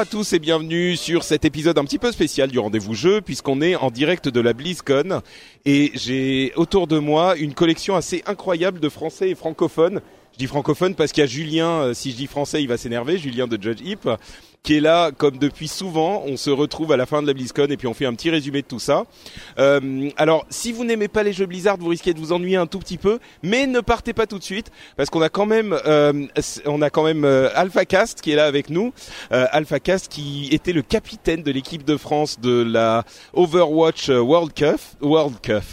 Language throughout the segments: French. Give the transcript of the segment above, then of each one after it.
À tous et bienvenue sur cet épisode un petit peu spécial du rendez-vous jeu puisqu'on est en direct de la BlizzCon et j'ai autour de moi une collection assez incroyable de français et francophones. Dis francophone parce qu'il y a Julien, euh, si je dis français il va s'énerver, Julien de Judge Hip, qui est là comme depuis souvent. On se retrouve à la fin de la BlizzCon et puis on fait un petit résumé de tout ça. Euh, alors si vous n'aimez pas les jeux Blizzard, vous risquez de vous ennuyer un tout petit peu, mais ne partez pas tout de suite parce qu'on a quand même, euh, on a quand même euh, AlphaCast qui est là avec nous. Euh, AlphaCast qui était le capitaine de l'équipe de France de la Overwatch World Cup. World Cup.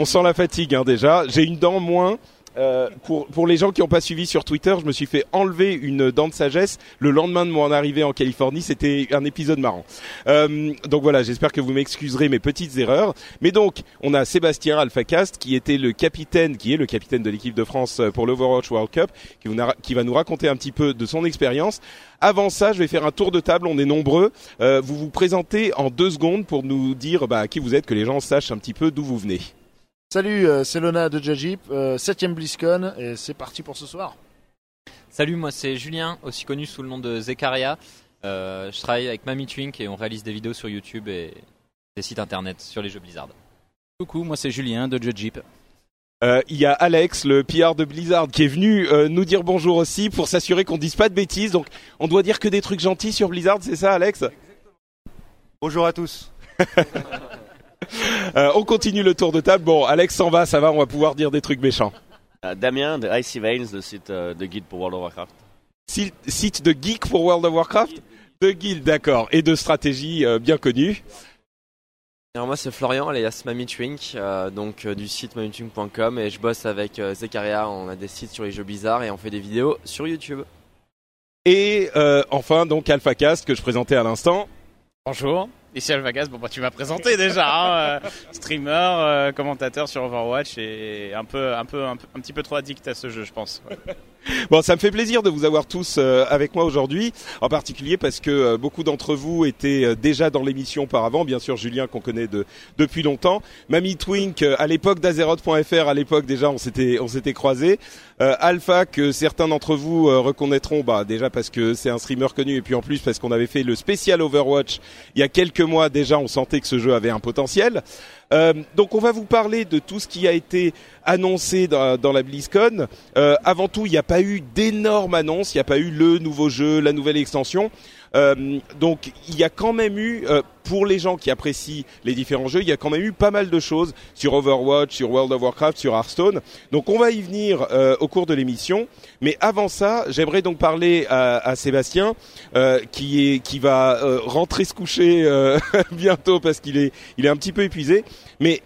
On sent la fatigue hein, déjà. J'ai une dent moins. Euh, pour, pour les gens qui n'ont pas suivi sur Twitter, je me suis fait enlever une dent de sagesse le lendemain de mon arrivée en Californie. C'était un épisode marrant. Euh, donc voilà, j'espère que vous m'excuserez mes petites erreurs. Mais donc, on a Sébastien Alphacast qui était le capitaine, qui est le capitaine de l'équipe de France pour l'Overwatch World Cup, qui, qui va nous raconter un petit peu de son expérience. Avant ça, je vais faire un tour de table. On est nombreux. Euh, vous vous présentez en deux secondes pour nous dire bah, qui vous êtes, que les gens sachent un petit peu d'où vous venez. Salut, euh, c'est Lona de Jajip, euh, 7ème BlizzCon, et c'est parti pour ce soir. Salut, moi c'est Julien, aussi connu sous le nom de Zekaria. Euh, je travaille avec Mami Twink et on réalise des vidéos sur YouTube et des sites internet sur les jeux Blizzard. Coucou, moi c'est Julien de. Euh, Il y a Alex, le PR de Blizzard, qui est venu euh, nous dire bonjour aussi pour s'assurer qu'on dise pas de bêtises. Donc, on doit dire que des trucs gentils sur Blizzard, c'est ça, Alex? Bonjour à tous. Euh, On continue le tour de table. Bon, Alex s'en va, ça va, on va pouvoir dire des trucs méchants. Euh, Damien de Icy Veins, le site euh, de guide pour World of Warcraft. Site, site de geek pour World of Warcraft? De guild, d'accord, et de stratégie euh, bien connue. Alors moi c'est Florian alias Mami Twink, euh, donc euh, du site mamitwink.com et je bosse avec euh, Zekaria, on a des sites sur les jeux bizarres et on fait des vidéos sur YouTube. Et euh, enfin, donc AlphaCast, que je présentais à l'instant. Bonjour, ici Alvagas. Bon, bah, tu m'as présenté déjà. hein, euh, streamer, euh, commentateur sur Overwatch et un peu, un peu, un, un petit peu trop addict à ce jeu, je pense. Ouais. Bon, ça me fait plaisir de vous avoir tous euh, avec moi aujourd'hui, en particulier parce que beaucoup d'entre vous étaient déjà dans l'émission auparavant. Bien sûr, Julien qu'on connaît de, depuis longtemps, Mamie Twink à l'époque d'Azeroth.fr, à l'époque déjà on s'était on s'était croisés. Euh, Alpha que certains d'entre vous reconnaîtront, bah déjà parce que c'est un streamer connu et puis en plus parce qu'on avait fait le spécial Overwatch il y a quelques mois déjà, on sentait que ce jeu avait un potentiel. Euh, donc on va vous parler de tout ce qui a été annoncé dans, la BlizzCon. Euh, avant tout, il n'y a pas eu d'énormes annonces, il n'y a pas eu le nouveau jeu, la nouvelle extension. Euh, donc il y a quand même eu, euh, pour les gens qui apprécient les différents jeux, il y a quand même eu pas mal de choses sur Overwatch, sur World of Warcraft, sur Hearthstone. Donc on va y venir euh, au cours de l'émission. Mais avant ça, j'aimerais donc parler à, à Sébastien, euh, qui est qui va euh, rentrer se coucher bientôt parce qu'il est il est un petit peu épuisé. Mais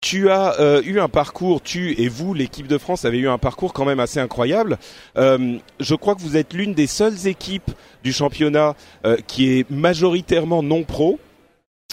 tu as euh, eu un parcours, tu et vous, l'équipe de France, avez eu un parcours quand même assez incroyable. Euh, je crois que vous êtes l'une des seules équipes du championnat euh, qui est majoritairement non pro.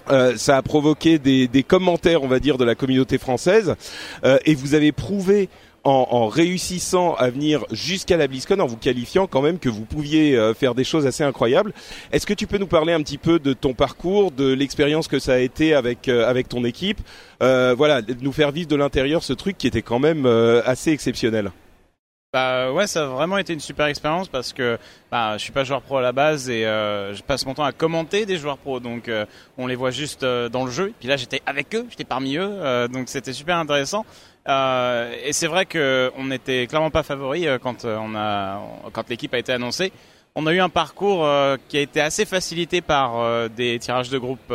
Euh, ça a provoqué des, des commentaires, on va dire, de la communauté française, Euh, et vous avez prouvé en, réussissant à venir jusqu'à la BlizzCon, en vous qualifiant quand même que vous pouviez euh, faire des choses assez incroyables. Est-ce que tu peux nous parler un petit peu de ton parcours, de l'expérience que ça a été avec euh, avec ton équipe, euh, voilà, nous faire vivre de l'intérieur ce truc qui était quand même euh, assez exceptionnel? Bah ouais, ça a vraiment été une super expérience parce que bah, je suis pas joueur pro à la base et je passe mon temps à commenter des joueurs pro, donc on les voit juste dans le jeu. Puis là, j'étais avec eux, j'étais parmi eux, donc c'était super intéressant. Euh, et c'est vrai que on n'était clairement pas favori euh, quand euh, quand l'équipe a été annoncée. On a eu un parcours qui a été assez facilité par des tirages de groupe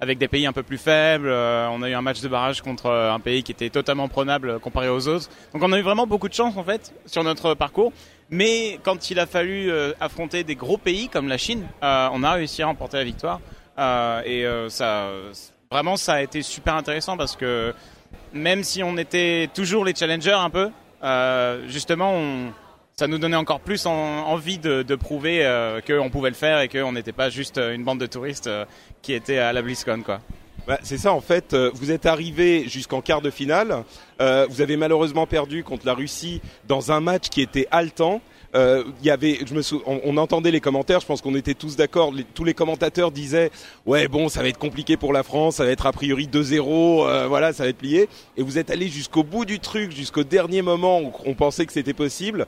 avec des pays un peu plus faibles. On a eu un match de barrage contre un pays qui était totalement prenable comparé aux autres. Donc on a eu vraiment beaucoup de chance en fait sur notre parcours. Mais quand il a fallu affronter des gros pays comme la Chine, on a réussi à remporter la victoire. Et vraiment, ça a été super intéressant parce que même si on était toujours les challengers un peu, euh, justement, ça nous donnait encore plus en- envie de, prouver euh, qu'on pouvait le faire et qu'on n'était pas juste une bande de touristes euh, qui étaient à la BlizzCon, quoi. Bah, c'est ça en fait. euh, Vous êtes arrivé jusqu'en quart de finale. Euh, vous avez malheureusement perdu contre la Russie dans un match qui était haletant. Euh, y avait, on, entendait les commentaires. Je pense qu'on était tous d'accord. tous les commentateurs disaient, ouais bon, ça va être compliqué pour la France. Ça va être a priori 2-0. euh, voilà, ça va être plié. Et vous êtes allé jusqu'au bout du truc, jusqu'au dernier moment où on pensait que c'était possible.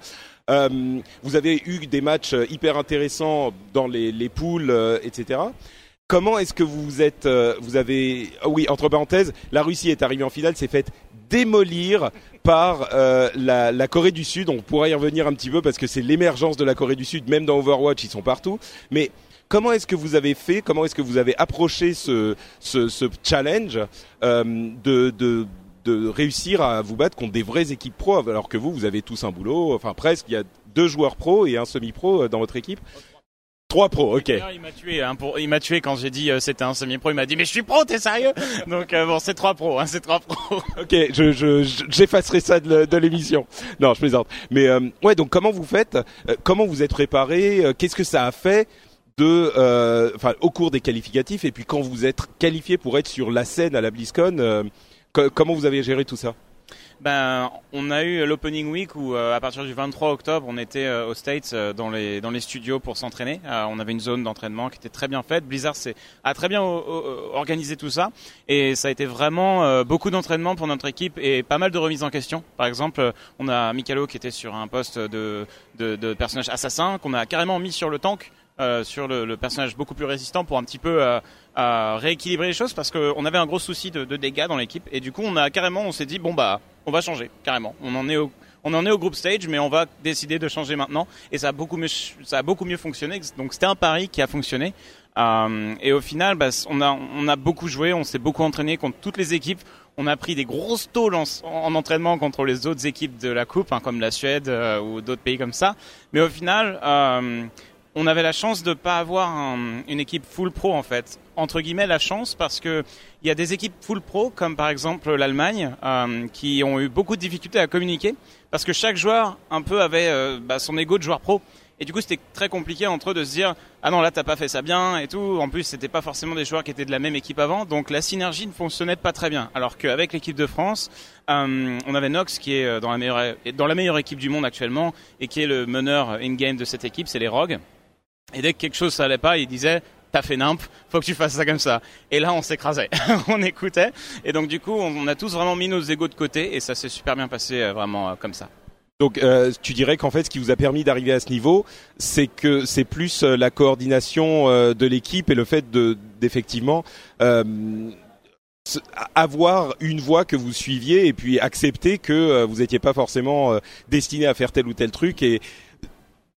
Euh, vous avez eu des matchs hyper intéressants dans les, les poules, etc. Comment est-ce que vous êtes, vous avez, ah oui, entre parenthèses, la Russie est arrivée en finale, s'est faite démolir par euh, la, la Corée du Sud. On pourra y revenir un petit peu parce que c'est l'émergence de la Corée du Sud, même dans Overwatch, ils sont partout. Mais comment est-ce que vous avez fait, comment est-ce que vous avez approché ce, ce, ce challenge euh, de, de de réussir à vous battre contre des vraies équipes pro, alors que vous, vous avez tous un boulot, enfin presque, il y a deux joueurs pro et un semi-pro euh, dans votre équipe? Trois pros, ok. Il m'a tué, hein, pour, il m'a tué quand j'ai dit euh, c'était un semi-pro. Il m'a dit mais je suis pro, t'es sérieux? Donc euh, bon, c'est trois pros, hein, c'est trois pros. Ok, je, je, je- j'effacerai ça de, l'émission. Non, je plaisante. Mais euh, ouais, donc comment vous faites euh, Comment vous êtes préparé euh, Qu'est-ce que ça a fait de, euh, enfin, au cours des qualificatifs et puis quand vous êtes qualifié pour être sur la scène à la BlizzCon, euh, co- comment vous avez géré tout ça? Ben, on a eu l'opening week où, euh, à partir du 23 octobre, on était euh, aux States euh, dans les dans les studios pour s'entraîner. On avait une zone d'entraînement qui était très bien faite. Blizzard a très bien organisé tout ça et ça a été vraiment beaucoup d'entraînement pour notre équipe et pas mal de remises en question. Par exemple, on a Mikalo qui était sur un poste de de, personnage assassin qu'on a carrément mis sur le tank. sur le, personnage beaucoup plus résistant pour un petit peu euh, rééquilibrer les choses parce qu'on avait un gros souci de, de dégâts dans l'équipe et du coup on a carrément on s'est dit bon bah on va changer carrément. On en est au on en est au group stage, mais on va décider de changer maintenant. Et ça a beaucoup mieux, ça a beaucoup mieux fonctionné. Donc c'était un pari qui a fonctionné. Euh, et au final, bah, on a, on a beaucoup joué, on s'est beaucoup entraîné contre toutes les équipes. On a pris des grosses tôles en, en entraînement contre les autres équipes de la coupe, hein, comme la Suède euh, ou d'autres pays comme ça. Mais au final, euh, on avait la chance de pas avoir un- une équipe full pro en fait. Entre guillemets la chance parce que il y a des équipes full pro comme par exemple l'Allemagne euh, qui ont eu beaucoup de difficultés à communiquer parce que chaque joueur un peu avait euh, bah, son ego de joueur pro et du coup c'était très compliqué entre eux de se dire ah non là t'as pas fait ça bien et tout. En plus c'était pas forcément des joueurs qui étaient de la même équipe avant donc la synergie ne fonctionnait pas très bien. Alors qu'avec l'équipe de France euh, on avait Nox qui est dans la meilleure dans la meilleure équipe du monde actuellement et qui est le meneur in-game de cette équipe c'est les Rogues. Et dès que quelque chose ça allait pas, il disait T'as fait nimp, faut que tu fasses ça comme ça. Et là, on s'écrasait, on écoutait. Et donc, du coup, on, a tous vraiment mis nos égos de côté et ça s'est super bien passé, euh, vraiment euh, comme ça. Donc, euh, tu dirais qu'en fait, ce qui vous a permis d'arriver à ce niveau, c'est que c'est plus euh, la coordination de l'équipe et le fait de d'effectivement avoir une voie que vous suiviez et puis accepter que vous n'étiez pas forcément destiné à faire tel ou tel truc et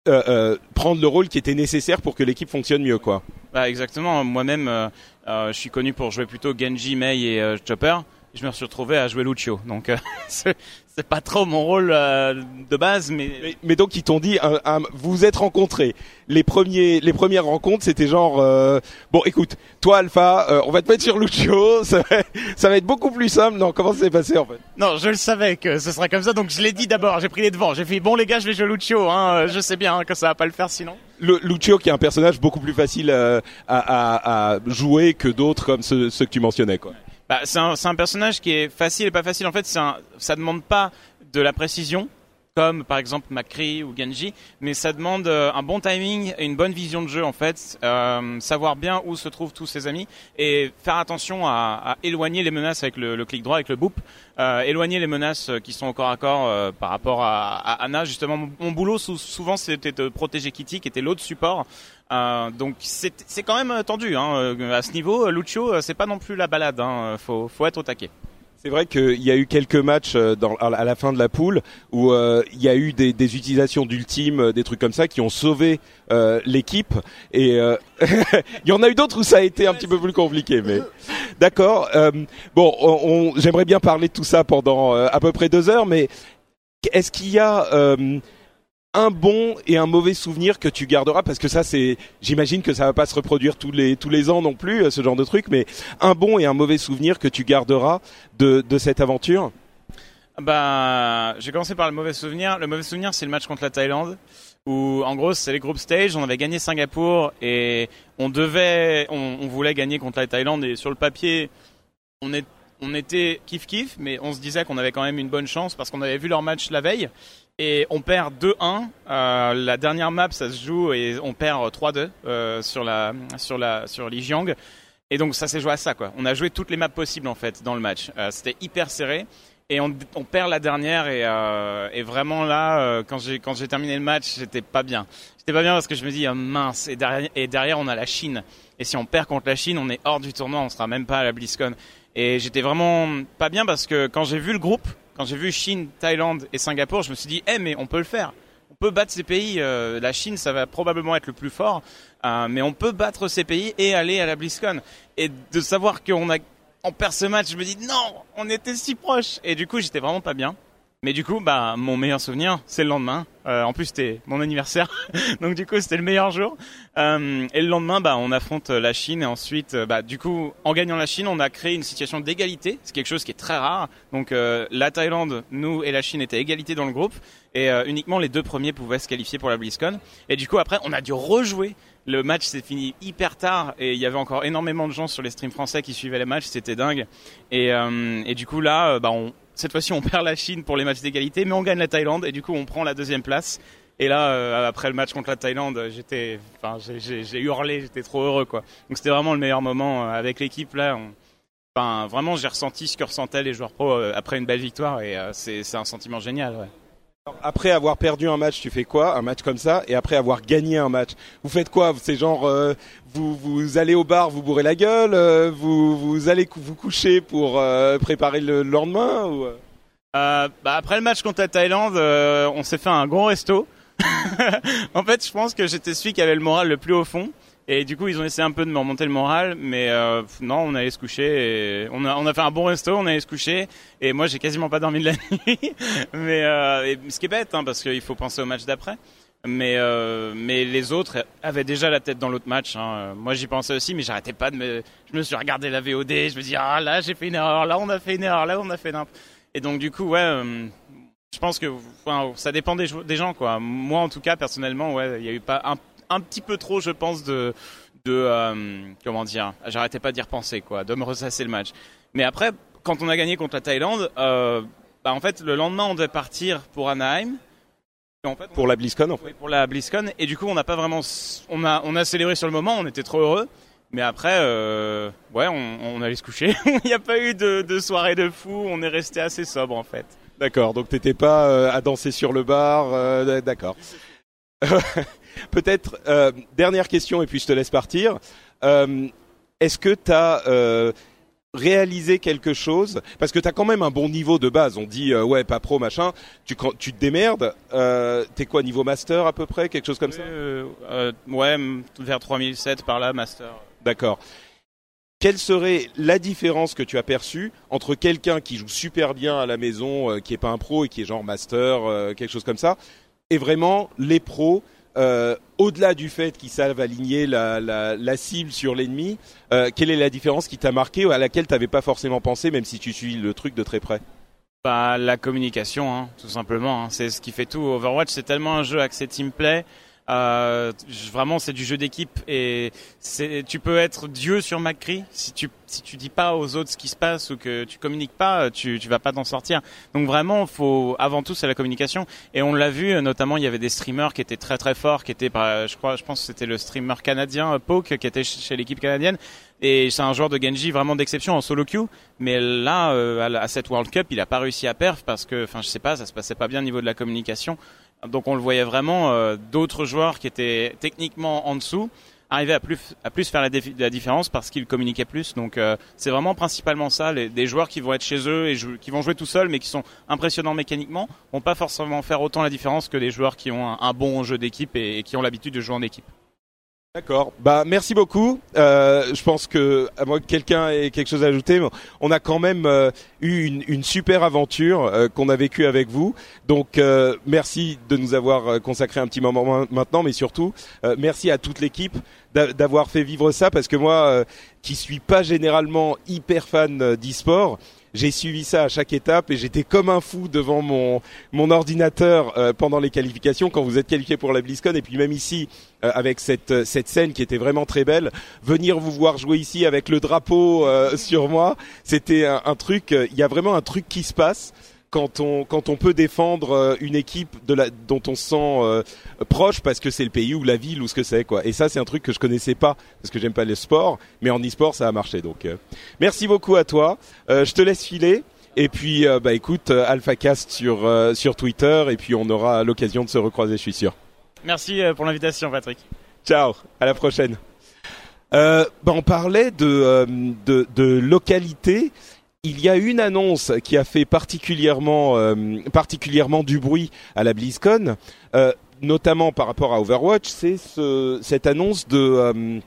euh, euh, prendre le rôle qui était nécessaire pour que l'équipe fonctionne mieux, quoi. Bah, exactement. Moi-même, euh, je suis connu pour jouer plutôt Genji, Mei et Chopper. Je me suis retrouvé à jouer Lucio. Donc, euh, c'est c'est pas trop mon rôle euh, de base, mais Mais, mais donc ils t'ont dit, un- un- vous vous êtes rencontrés. Les premiers, les premières rencontres, c'était genre, euh, bon, écoute, toi Alpha, euh, on va te mettre sur Lucio, ça va, ça va être beaucoup plus simple. Non, comment ça s'est passé en fait? Non, je le savais que ce serait comme ça, donc je l'ai dit d'abord, j'ai pris les devants, j'ai fait bon les gars, je vais jouer Lucio, hein, euh, je sais bien hein, que ça va pas le faire sinon. Le Lucio qui est un personnage beaucoup plus facile euh, à, à- à jouer que d'autres comme ceux, ceux que tu mentionnais, quoi. Bah, c'est un, personnage qui est facile et pas facile. En fait, un, ça demande pas de la précision, comme par exemple McCree ou Genji, mais ça demande euh, un bon timing et une bonne vision de jeu en fait, euh, savoir bien où se trouvent tous ses amis et faire attention à, éloigner les menaces avec le, clic droit, avec le boop, euh, éloigner les menaces qui sont corps à corps par rapport à, à Anna. Justement, mon, boulot sou- souvent c'était de protéger Kitty, qui était l'autre support. Euh, donc c'est quand même euh, tendu hein. Euh, à ce niveau. Lucio, c'est pas non plus la balade. Hein. Faut, faut être au taquet. C'est vrai qu'il y a eu quelques matchs dans, à la fin de la poule où il y a eu des, des utilisations d'ultime, des trucs comme ça qui ont sauvé l'équipe. Et il y en a eu d'autres où ça a été un petit peu plus compliqué. Mais d'accord. Bon, on, on- j'aimerais bien parler de tout ça pendant à peu près deux heures. Mais est-ce qu'il y a un bon et un mauvais souvenir que tu garderas parce que ça c'est j'imagine que ça va pas se reproduire tous les tous les ans non plus euh, ce genre de truc mais un bon et un mauvais souvenir que tu garderas de de cette aventure Bah, je vais commencer par le mauvais souvenir. Le mauvais souvenir, c'est le match contre la Thaïlande, où en gros, c'est les group stage. On avait gagné Singapour et on devait, on, on voulait gagner contre la Thaïlande. Et sur le papier, on, est, on était kiff kiff, mais on se disait qu'on avait quand même une bonne chance parce qu'on avait vu leur match la veille. Et on perd 2-1. Euh, la dernière map, ça se joue et on perd 3-2 euh, sur la sur la sur Lijiang. Et donc ça s'est joué à ça quoi. On a joué toutes les maps possibles en fait dans le match. Euh, C'était hyper serré et on, on perd la dernière et, euh, et vraiment là euh, quand j'ai quand j'ai terminé le match j'étais pas bien. J'étais pas bien parce que je me dis ah, mince et derrière et derrière on a la Chine et si on perd contre la Chine on est hors du tournoi on sera même pas à la BlizzCon et j'étais vraiment pas bien parce que quand j'ai vu le groupe quand j'ai vu Chine, Thaïlande et Singapour je me suis dit eh mais on peut le faire. On peut battre ces pays. euh, la Chine, ça va probablement être le plus fort, euh, mais on peut battre ces pays et aller à la BlizzCon. Et de savoir qu'on a on perd ce match, je me dis non, on était si proche. Et du coup, j'étais vraiment pas bien. Mais du coup, bah, mon meilleur souvenir, c'est le lendemain. Euh, en plus, c'était mon anniversaire, donc du coup, c'était le meilleur jour. Euh, et le lendemain, bah, on affronte la Chine et ensuite, euh, bah, du coup, en gagnant la Chine, on a créé une situation d'égalité. C'est quelque chose qui est très rare. Donc, euh, la Thaïlande, nous et la Chine étaient égalité dans le groupe et euh, uniquement les deux premiers pouvaient se qualifier pour la BlizzCon. Et du coup, après, on a dû rejouer. Le match s'est fini hyper tard et il y avait encore énormément de gens sur les streams français qui suivaient les matchs. C'était dingue. Et, euh, et du coup, là, bah, on, cette fois-ci, on perd la Chine pour les matchs d'égalité, mais on gagne la Thaïlande et du coup, on prend la deuxième place. Et là, euh, après le match contre la Thaïlande, j'étais, j'ai- hurlé, j'étais trop heureux, quoi. Donc c'était vraiment le meilleur moment euh, avec l'équipe là. on- vraiment, j'ai ressenti ce que ressentaient les joueurs pro euh, après une belle victoire et c'est c'est un sentiment génial. Ouais. Après avoir perdu un match, tu fais quoi Un match comme ça et après avoir gagné un match, vous faites quoi C'est genre euh, vous vous allez au bar, vous bourrez la gueule, euh, vous vous allez vous coucher pour euh, préparer le lendemain ou euh? Euh, bah, après le match contre la Thaïlande, euh, on s'est fait un gros resto. en fait, je pense que j'étais celui qui avait le moral le plus au fond. Et du coup, ils ont essayé un peu de me remonter le moral, mais euh, non, on allait se coucher. On a fait un bon resto, on allait se coucher. Et moi, j'ai quasiment pas dormi de la nuit. mais euh, ce qui est bête, hein, parce qu'il faut penser au match d'après. Mais euh, mais les autres avaient déjà la tête dans l'autre match. Hein. Moi, j'y pensais aussi, mais j'arrêtais pas de me. Je me suis regardé la VOD. Je me dis ah là, j'ai fait une erreur. Là, on a fait une erreur. Là, on a fait n'importe. Et donc du coup, ouais, je pense que ça dépend des, gens, quoi. Moi, en tout cas, personnellement, ouais, il y a eu pas un, un petit peu trop, je pense, de de euh, comment dire. J'arrêtais pas d'y repenser, quoi, de me ressasser le match. Mais après, quand on a gagné contre la Thaïlande, euh, bah, en fait, le lendemain, on devait partir pour Anaheim. En fait, pour la BlizzCon en fait. oui, pour la BlizzCon. Et du coup, on n'a pas vraiment, on a, on a célébré sur le moment, on était trop heureux. Mais après, euh, ouais, on, on allait se coucher. Il n'y a pas eu de, de soirée de fou. On est resté assez sobre en fait. D'accord, donc t'étais pas euh, à danser sur le bar, euh, d'accord. Peut-être euh, dernière question et puis je te laisse partir. Euh, Est-ce que t'as euh, réalisé quelque chose? Parce que t'as quand même un bon niveau de base. On dit ouais pas pro machin. Tu quand tu te démerdes. T'es quoi niveau master à peu près, quelque chose comme ça? ouais, vers 3007 par là, master. D'accord. Quelle serait la différence que tu as perçue entre quelqu'un qui joue super bien à la maison, euh, qui est pas un pro et qui est genre master, euh, quelque chose comme ça, et vraiment les pros, euh, au-delà du fait qu'ils savent aligner la, cible sur l'ennemi, euh, quelle est la différence qui t'a marqué ou à laquelle tu n'avais pas forcément pensé, même si tu suis le truc de très près? Bah, la communication, hein, tout simplement. hein. C'est ce qui fait tout. Overwatch, c'est tellement un jeu axé teamplay. Euh, vraiment, c'est du jeu d'équipe et tu peux être Dieu sur McCree si tu si tu dis pas aux autres ce qui se passe ou que tu communiques pas, tu tu vas pas t'en sortir. Donc vraiment, faut avant tout c'est la communication et on l'a vu notamment il y avait des streamers qui étaient très très forts, qui étaient par, je crois, je pense c'était le streamer canadien euh, Poke qui était ch- chez l'équipe canadienne et c'est un joueur de Genji vraiment d'exception en solo queue. Mais là, euh, à cette World Cup, il a pas réussi à perf parce que, enfin, je sais pas, ça se passait pas bien au niveau de la communication. Donc on le voyait vraiment euh, d'autres joueurs qui étaient techniquement en dessous. arrivaient à plus à plus faire la, différence parce qu'ils communiquaient plus. Donc euh, c'est vraiment principalement ça, les, des joueurs qui vont être chez eux et qui vont jouer tout seuls, mais qui sont impressionnants mécaniquement, vont pas forcément faire autant la différence que des joueurs qui ont un, bon jeu d'équipe et qui ont l'habitude de jouer en équipe. D'accord. Bah merci beaucoup. Euh, je pense que à moins que quelqu'un ait quelque chose à ajouter, on a quand même euh, eu une, une super aventure euh, qu'on a vécue avec vous. Donc merci de nous avoir consacré un petit moment ma- maintenant, mais surtout merci à toute l'équipe d'a- d'avoir fait vivre ça parce que moi, qui suis pas généralement hyper fan d'e-sport. J'ai suivi ça à chaque étape et j'étais comme un fou devant mon mon ordinateur euh, pendant les qualifications quand vous êtes qualifié pour la BlizzCon et puis même ici euh, avec cette euh, cette scène qui était vraiment très belle. Venir vous voir jouer ici avec le drapeau euh, sur moi, c'était un, un truc. euh, Il y a vraiment un truc qui se passe quand on quand on peut défendre euh, une équipe de la dont on se sent euh, proche parce que c'est le pays ou la ville ou ce que c'est quoi. Et ça c'est un truc que je connaissais pas parce que j'aime pas les sports, mais en e-sport ça a marché. Donc euh, merci beaucoup à toi. Euh, je te laisse filer. Et puis, euh, bah écoute, euh, AlphaCast sur euh, sur Twitter, et puis on aura l'occasion de se recroiser, je suis sûr. Merci pour l'invitation, Patrick. Ciao, à la prochaine. Euh, bah, on parlait de, euh, de, de localité. Il y a une annonce qui a fait particulièrement, euh, particulièrement du bruit à la BlizzCon, euh, notamment par rapport à Overwatch. C'est ce, cette annonce de euh,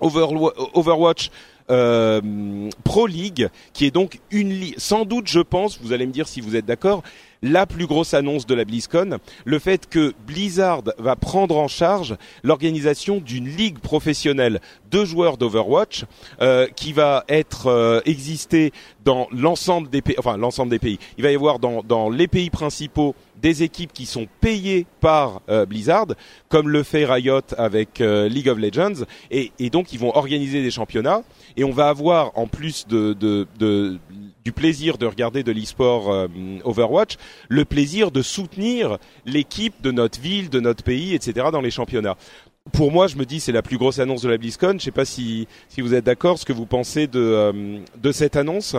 Overwa- Overwatch Pro League, qui est donc une ligue, sans doute, je pense, vous allez me dire si vous êtes d'accord, la plus grosse annonce de la BlizzCon, le fait que Blizzard va prendre en charge l'organisation d'une ligue professionnelle de joueurs d'Overwatch euh, qui va être euh, exister dans l'ensemble des pays, enfin l'ensemble des pays. Il va y avoir dans, dans les pays principaux des équipes qui sont payées par euh, Blizzard, comme le fait Riot avec euh, League of Legends, et, donc ils vont organiser des championnats, et on va avoir en plus du plaisir de regarder de l'e-sport euh, Overwatch, le plaisir de soutenir l'équipe de notre ville, de notre pays, etc. dans les championnats. Pour moi, je me dis c'est la plus grosse annonce de la BlizzCon. Je sais pas si vous êtes d'accord, ce que vous pensez de de cette annonce.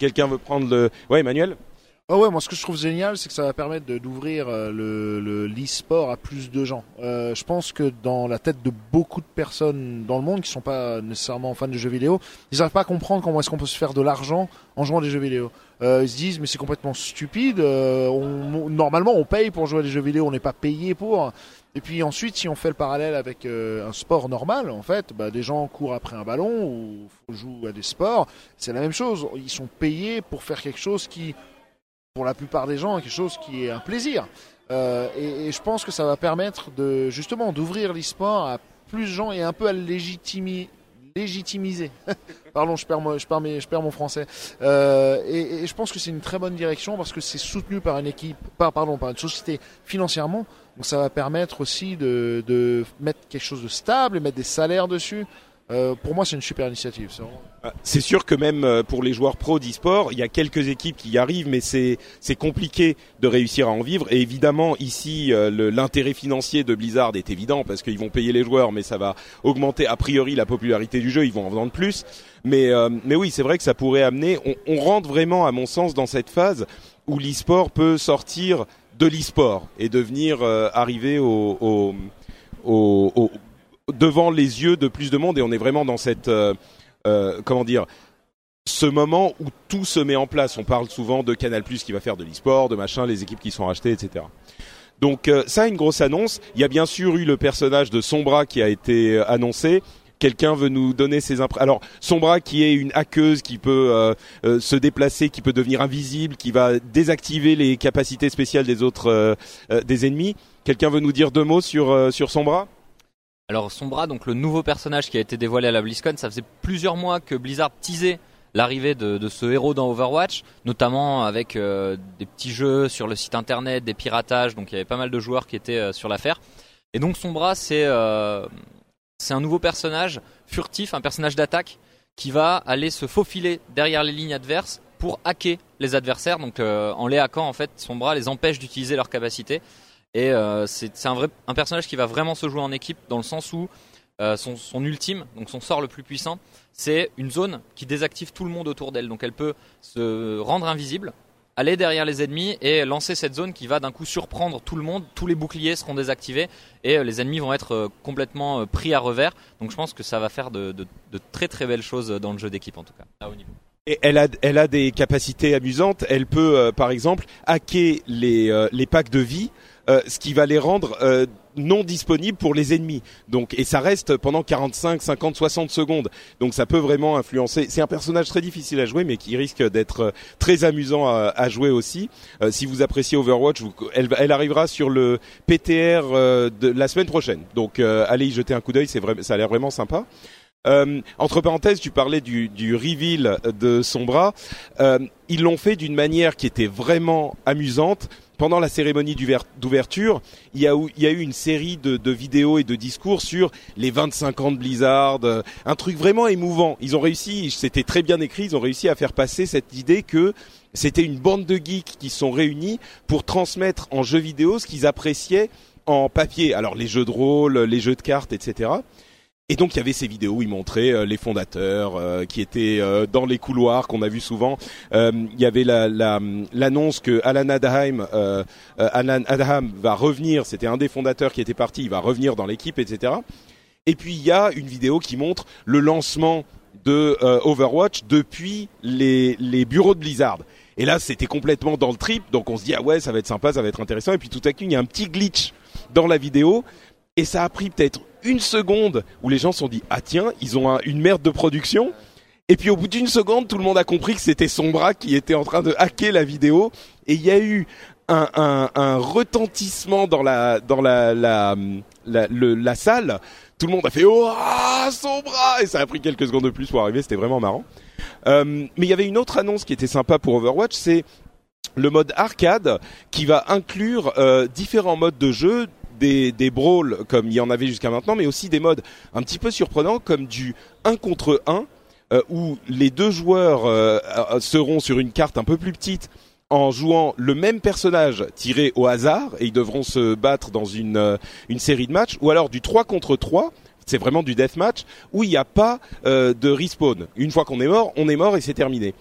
Quelqu'un veut prendre le Ouais, Emmanuel? Ah ouais, moi ce que je trouve génial, c'est que ça va permettre d'ouvrir euh, le le- l'e-sport à plus de gens. Euh, je pense que dans la tête de beaucoup de personnes dans le monde qui sont pas nécessairement fans de jeux vidéo, ils n'arrivent pas à comprendre comment est-ce qu'on peut se faire de l'argent en jouant à des jeux vidéo. Euh, ils se disent mais c'est complètement stupide. euh, on, normalement on paye pour jouer à des jeux vidéo, on n'est pas payé pour. Et puis ensuite, si on fait le parallèle avec euh, un sport normal, en fait, bah, des gens courent après un ballon ou jouer à des sports, c'est la même chose. Ils sont payés pour faire quelque chose qui pour la plupart des gens quelque chose qui est un plaisir. Euh, et, je pense que ça va permettre de justement d'ouvrir l'e-sport à plus de gens et un peu à légitimiser. Pardon, je perds, je perds, je perds mon français. Euh, et, et je pense que c'est une très bonne direction parce que c'est soutenu par une équipe, par, pardon, par une société financièrement. Donc ça va permettre aussi de, de mettre quelque chose de stable et mettre des salaires dessus. Euh, pour moi, c'est une super initiative. c'est Ah, sûr que même euh, pour les joueurs pro d'e-sport, il y a quelques équipes qui y arrivent, mais c'est c'est compliqué de réussir à en vivre. Et évidemment, ici, euh, l'intérêt financier de Blizzard est évident parce qu'ils vont payer les joueurs, mais ça va augmenter a priori la popularité du jeu. Ils vont en vendre plus. Mais euh, mais oui, c'est vrai que ça pourrait amener. On, on rentre vraiment, à mon sens, dans cette phase où l'e-sport peut sortir de l'e-sport et devenir euh, arriver au, au, au- au- devant les yeux de plus de monde. Et on est vraiment dans cette euh, euh, comment dire ce moment où tout se met en place. On parle souvent de Canal Plus qui va faire de l'e-sport, de machin, les équipes qui sont rachetées, etc. Donc euh, ça, une grosse annonce. Il y a bien sûr eu le personnage de Sombra qui a été euh, annoncé. Quelqu'un veut nous donner ses impressions. Alors Sombra qui est une hackeuse qui peut euh, euh, se déplacer, qui peut devenir invisible, qui va désactiver les capacités spéciales des autres euh, des ennemis. Quelqu'un veut nous dire deux mots sur sur Sombra? Alors Sombra, donc le nouveau personnage qui a été dévoilé à la BlizzCon, ça faisait plusieurs mois que Blizzard teasait l'arrivée de, ce héros dans Overwatch, notamment avec euh, des petits jeux sur le site internet, des piratages, donc il y avait pas mal de joueurs qui étaient euh, sur l'affaire. Et donc Sombra, c'est euh, c'est un nouveau personnage furtif, un personnage d'attaque qui va aller se faufiler derrière les lignes adverses pour hacker les adversaires. Donc en les hackant, en fait, Sombra les empêche d'utiliser leurs capacités. Et euh, c'est c'est un vrai un personnage qui va vraiment se jouer en équipe dans le sens où euh, son, son ultime, donc son sort le plus puissant, c'est une zone qui désactive tout le monde autour d'elle. Donc elle peut se rendre invisible, aller derrière les ennemis et lancer cette zone qui va d'un coup surprendre tout le monde. Tous les boucliers seront désactivés et euh, les ennemis vont être euh, complètement euh, pris à revers. Donc je pense que ça va faire de, de- de très très belles choses dans le jeu d'équipe en tout cas. À haut niveau. Et elle a, elle a des capacités amusantes. Elle peut, euh, par exemple, hacker les, euh, les packs de vie, euh, ce qui va les rendre euh, non disponibles pour les ennemis. Donc, et ça reste pendant 45, 50, 60 secondes. Donc, ça peut vraiment influencer. C'est un personnage très difficile à jouer, mais qui risque d'être euh, très amusant à, à jouer aussi. Euh, si vous appréciez Overwatch, elle, elle arrivera sur le PTR euh, de la semaine prochaine. Donc, allez y jeter un coup d'œil. C'est vrai, ça a l'air vraiment sympa. Euh, entre parenthèses, tu parlais du, du reveal de son bras. Euh, ils l'ont fait d'une manière qui était vraiment amusante. Pendant la cérémonie d'ouver- d'ouverture, il y, a eu, une série de, de vidéos et de discours sur les 25 ans de Blizzard, euh, un truc vraiment émouvant. Ils ont réussi, c'était très bien écrit, ils ont réussi à faire passer cette idée que c'était une bande de geeks qui sont réunis pour transmettre en jeux vidéo ce qu'ils appréciaient en papier. Alors les jeux de rôle, les jeux de cartes, etc. Et donc il y avait ces vidéos où ils montraient euh, les fondateurs euh, qui étaient euh, dans les couloirs qu'on a vu souvent. Euh, il y avait la- la- l'annonce que Alan Adheim, euh, euh, Alan Adham va revenir. C'était un des fondateurs qui était parti. Il va revenir dans l'équipe, etc. Et puis il y a une vidéo qui montre le lancement de Overwatch depuis les, les bureaux de Blizzard. Et là, c'était complètement dans le trip, donc on se dit ah ouais, ça va être sympa, ça va être intéressant. Et puis tout à coup, il y a un petit glitch dans la vidéo, et ça a pris peut-être une seconde où les gens se sont dit ah tiens, ils ont un- une merde de production. Et puis au bout d'une seconde, tout le monde a compris que c'était son bras qui était en train de hacker la vidéo, et il y a eu un, retentissement dans la dans la la salle. Tout le monde a fait oh ah, son bras et ça a pris quelques secondes de plus pour arriver. C'était vraiment marrant. Euh, mais il y avait une autre annonce qui était sympa pour Overwatch, c'est le mode arcade qui va inclure euh, différents modes de jeu, des, des brawls comme il y en avait jusqu'à maintenant, mais aussi des modes un petit peu surprenants comme du 1 contre 1 euh, où les deux joueurs euh, euh, seront sur une carte un peu plus petite en jouant le même personnage tiré au hasard et ils devront se battre dans une, une série de matchs ou alors du 3 contre 3 c'est vraiment du deathmatch où il n'y a pas de respawn. Une fois qu'on est mort, on est mort et c'est terminé.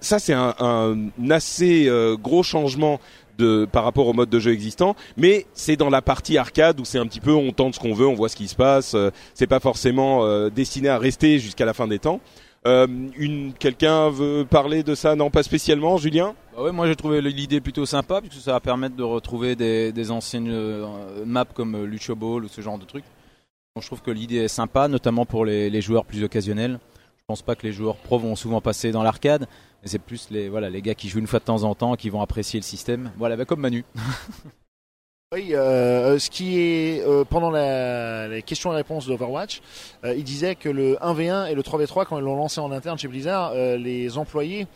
Ça c'est un, assez gros changement par rapport au mode de jeu existant, mais c'est dans la partie arcade où c'est un petit peu on tente ce qu'on veut, on voit ce qui se passe. euh, c'est pas forcément euh, destiné à rester jusqu'à la fin des temps. Euh, quelqu'un veut parler de ça? Non, pas spécialement, Julien? Bah moi j'ai trouvé l'idée plutôt sympa puisque ça va permettre de retrouver des, anciennes euh, maps comme Lucho ou ce genre de trucs. Je trouve que l'idée est sympa, notamment pour les joueurs plus occasionnels. Je pense pas que les joueurs pros vont souvent passer dans l'arcade, mais c'est plus les voilà les gars qui jouent une fois de temps en temps qui vont apprécier le système. Voilà, bah, comme Manu. Oui, euh, ce qui est euh, pendant les questions et réponses d'Overwatch, euh, il disait que le 1v1 et le 3v3 quand ils l'ont lancé en interne chez Blizzard, euh, les employés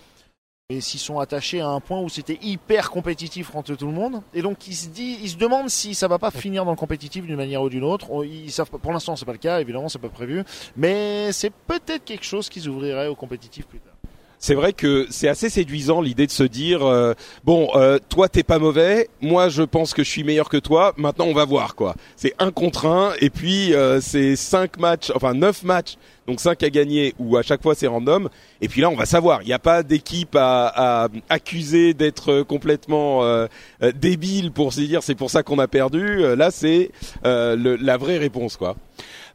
et s'y sont attachés à un point où c'était hyper compétitif entre tout le monde. Et donc ils se dit ils se demandent si ça va pas finir dans le compétitif d'une manière ou d'une autre. On- ils savent pas- pour l'instant c'est pas le cas. Évidemment c'est pas prévu. Mais c'est peut-être quelque chose qui s'ouvrirait au compétitif plus tard C'est vrai que c'est assez séduisant l'idée de se dire euh, bon, euh, toi t'es pas mauvais, moi je pense que je suis meilleur que toi. Maintenant on va voir quoi. C'est un contre un et puis euh, c'est cinq matchs, enfin neuf matchs, donc cinq à gagner ou à chaque fois c'est random. Et puis là on va savoir. Il n'y a pas d'équipe à, à accuser d'être complètement euh, euh, débile pour se dire c'est pour ça qu'on a perdu. Euh, Là c'est la vraie réponse quoi.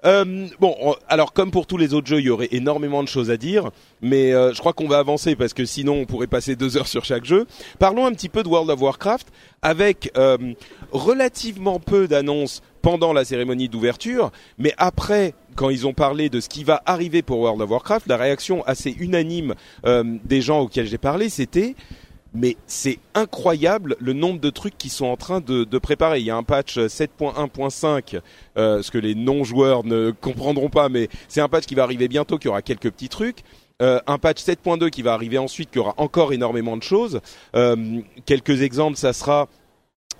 Euh, bon, on- alors comme pour tous les autres jeux, il y aurait énormément de choses à dire, mais euh, je crois qu'on va avancer parce que sinon on pourrait passer deux heures sur chaque jeu. Parlons un petit peu de World of Warcraft avec euh, relativement peu d'annonces pendant la cérémonie d'ouverture, mais après, quand ils ont parlé de ce qui va arriver pour World of Warcraft, la réaction assez unanime euh, des gens auxquels j'ai parlé, c'était mais c'est incroyable le nombre de trucs qui sont en train de, de préparer. Il y a un patch 7.1.5, euh, ce que les non-joueurs ne comprendront pas, mais c'est un patch qui va arriver bientôt, qui aura quelques petits trucs. Euh, un patch 7.2 qui va arriver ensuite, qui aura encore énormément de choses. Euh, quelques exemples, ça sera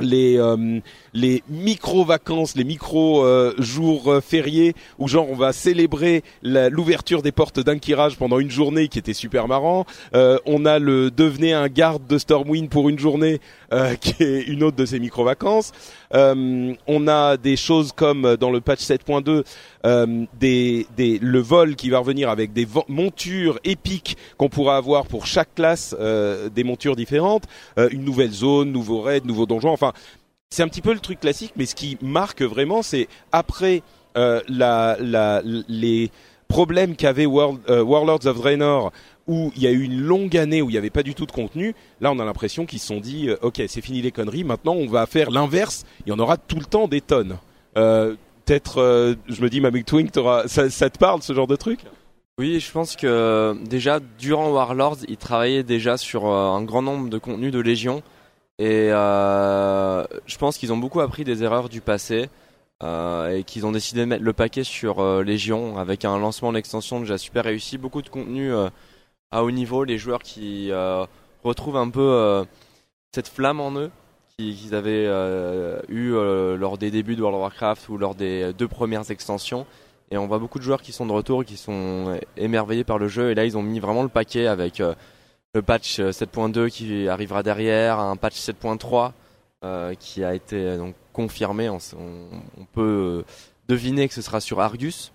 les euh, les micro vacances, les micro jours euh, fériés où genre on va célébrer l'ouverture des portes d'un Kirage pendant une journée qui était super marrant. Euh, on a le devenez un garde de Stormwind pour une journée euh, qui est une autre de ces micro-vacances. Euh, on a des choses comme euh, dans le patch 7.2, euh, des, des, le vol qui va revenir avec des montures épiques qu'on pourra avoir pour chaque classe, euh, des montures différentes, euh, une nouvelle zone, nouveau raid, nouveau donjon. Enfin, c'est un petit peu le truc classique, mais ce qui marque vraiment, c'est après la, la, les problèmes qu'avait World, Warlords of Draenor, où il y a eu une longue année où il n'y avait pas du tout de contenu. Là, on a l'impression qu'ils se sont dit, euh, ok, c'est fini les conneries. Maintenant, on va faire l'inverse. Il y en aura tout le temps des tonnes. Euh, Peut-être, euh, je me dis, Mamie Twink, ça, ça te parle ce genre de truc? Oui, je pense que déjà durant Warlords, ils travaillaient déjà sur euh, un grand nombre de contenus de Légion et euh, je pense qu'ils ont beaucoup appris des erreurs du passé euh, et qu'ils ont décidé de mettre le paquet sur euh, Légion avec un lancement d'extension déjà super réussi, beaucoup de contenu euh, à haut niveau, les joueurs qui euh, retrouvent un peu euh, cette flamme en eux qui- qu'ils avaient euh, eu lors des débuts de World of Warcraft ou lors des deux premières extensions. Et on voit beaucoup de joueurs qui sont de retour et qui sont émerveillés par le jeu. Et là, ils ont mis vraiment le paquet avec le patch euh, 7.2 qui arrivera derrière, un patch 7.3 euh, qui a été confirmé. On, peut deviner que ce sera sur Argus.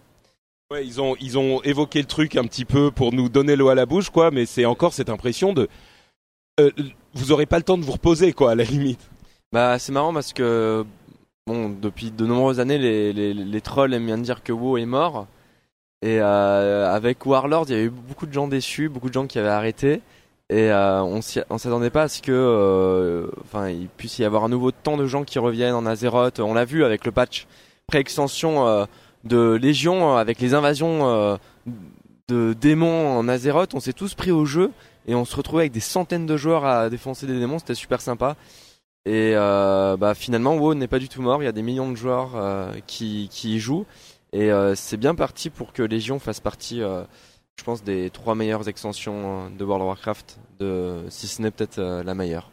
Ils ont évoqué le truc un petit peu pour nous donner l'eau à la bouche, quoi. Mais c'est encore cette impression de, euh, vous aurez pas le temps de vous reposer, quoi, à la limite. Bah, c'est marrant parce que bon, depuis de nombreuses années, les, trolls aiment bien dire que WoW est mort. Et euh, avec Warlord, il y a eu beaucoup de gens déçus, beaucoup de gens qui avaient arrêté. Et euh, on on s'attendait pas à ce que, enfin, puisse y avoir à nouveau tant de gens qui reviennent en Azeroth. On l'a vu avec le patch pré-extension de Légion, euh, avec les invasions euh, de démons en Azeroth. On s'est tous pris au jeu et on se retrouvait avec des centaines de joueurs à défoncer des démons. C'était super sympa. Et euh, bah, finalement, WoW n'est pas du tout mort. Il y a des millions de joueurs qui, y jouent. Et c'est bien parti pour que Légion fasse partie, je pense, des trois meilleures extensions de World of Warcraft, si ce n'est peut-être la meilleure.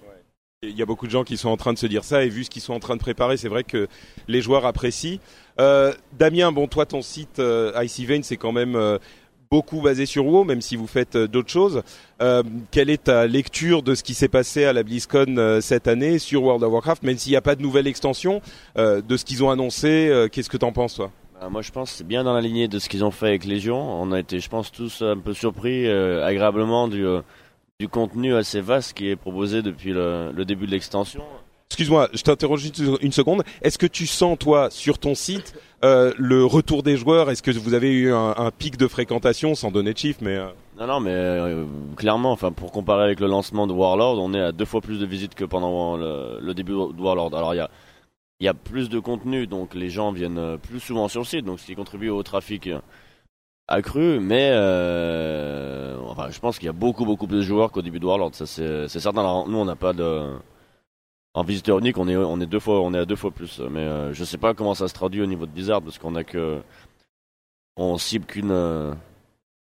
Il y a beaucoup de gens qui sont en train de se dire ça et vu ce qu'ils sont en train de préparer, c'est vrai que les joueurs apprécient. Euh, Damien, bon, toi, ton site euh, Icy c'est quand même euh, beaucoup basé sur WoW, même si vous faites euh, d'autres choses. Quelle est ta lecture de ce qui s'est passé à la BlizzCon cette année sur World of Warcraft, même s'il n'y a pas de nouvelle extension, de ce qu'ils ont annoncé Qu'est-ce que t'en penses, toi? Bah, moi, je pense c'est bien dans la lignée de ce qu'ils ont fait avec Légion. On a été, je pense, tous un peu surpris agréablement du, du contenu assez vaste qui est proposé depuis le, le début de l'extension. Excuse-moi, je t'interroge une seconde. Est-ce que tu sens, toi, sur ton site, euh, le retour des joueurs? Est-ce que vous avez eu un, un pic de fréquentation, sans donner de chiffres, mais... euh, Non, non, mais euh, clairement, enfin, pour comparer avec le lancement de Warlord, on est à deux fois plus de visites que pendant le, le début de Warlord. Alors, il y a, il y a plus de contenu, donc les gens viennent plus souvent sur le site, donc ce qui contribue au trafic accru, mais euh, enfin, je pense qu'il y a beaucoup, beaucoup plus de joueurs qu'au début de Warlord, ça c'est certain. Alors, nous, on n'a pas de... En visiteur unique, on est, on est deux fois, on est à deux fois plus. Mais euh, je sais pas comment ça se traduit au niveau de Blizzard, parce qu'on a que, on cible qu'une, euh,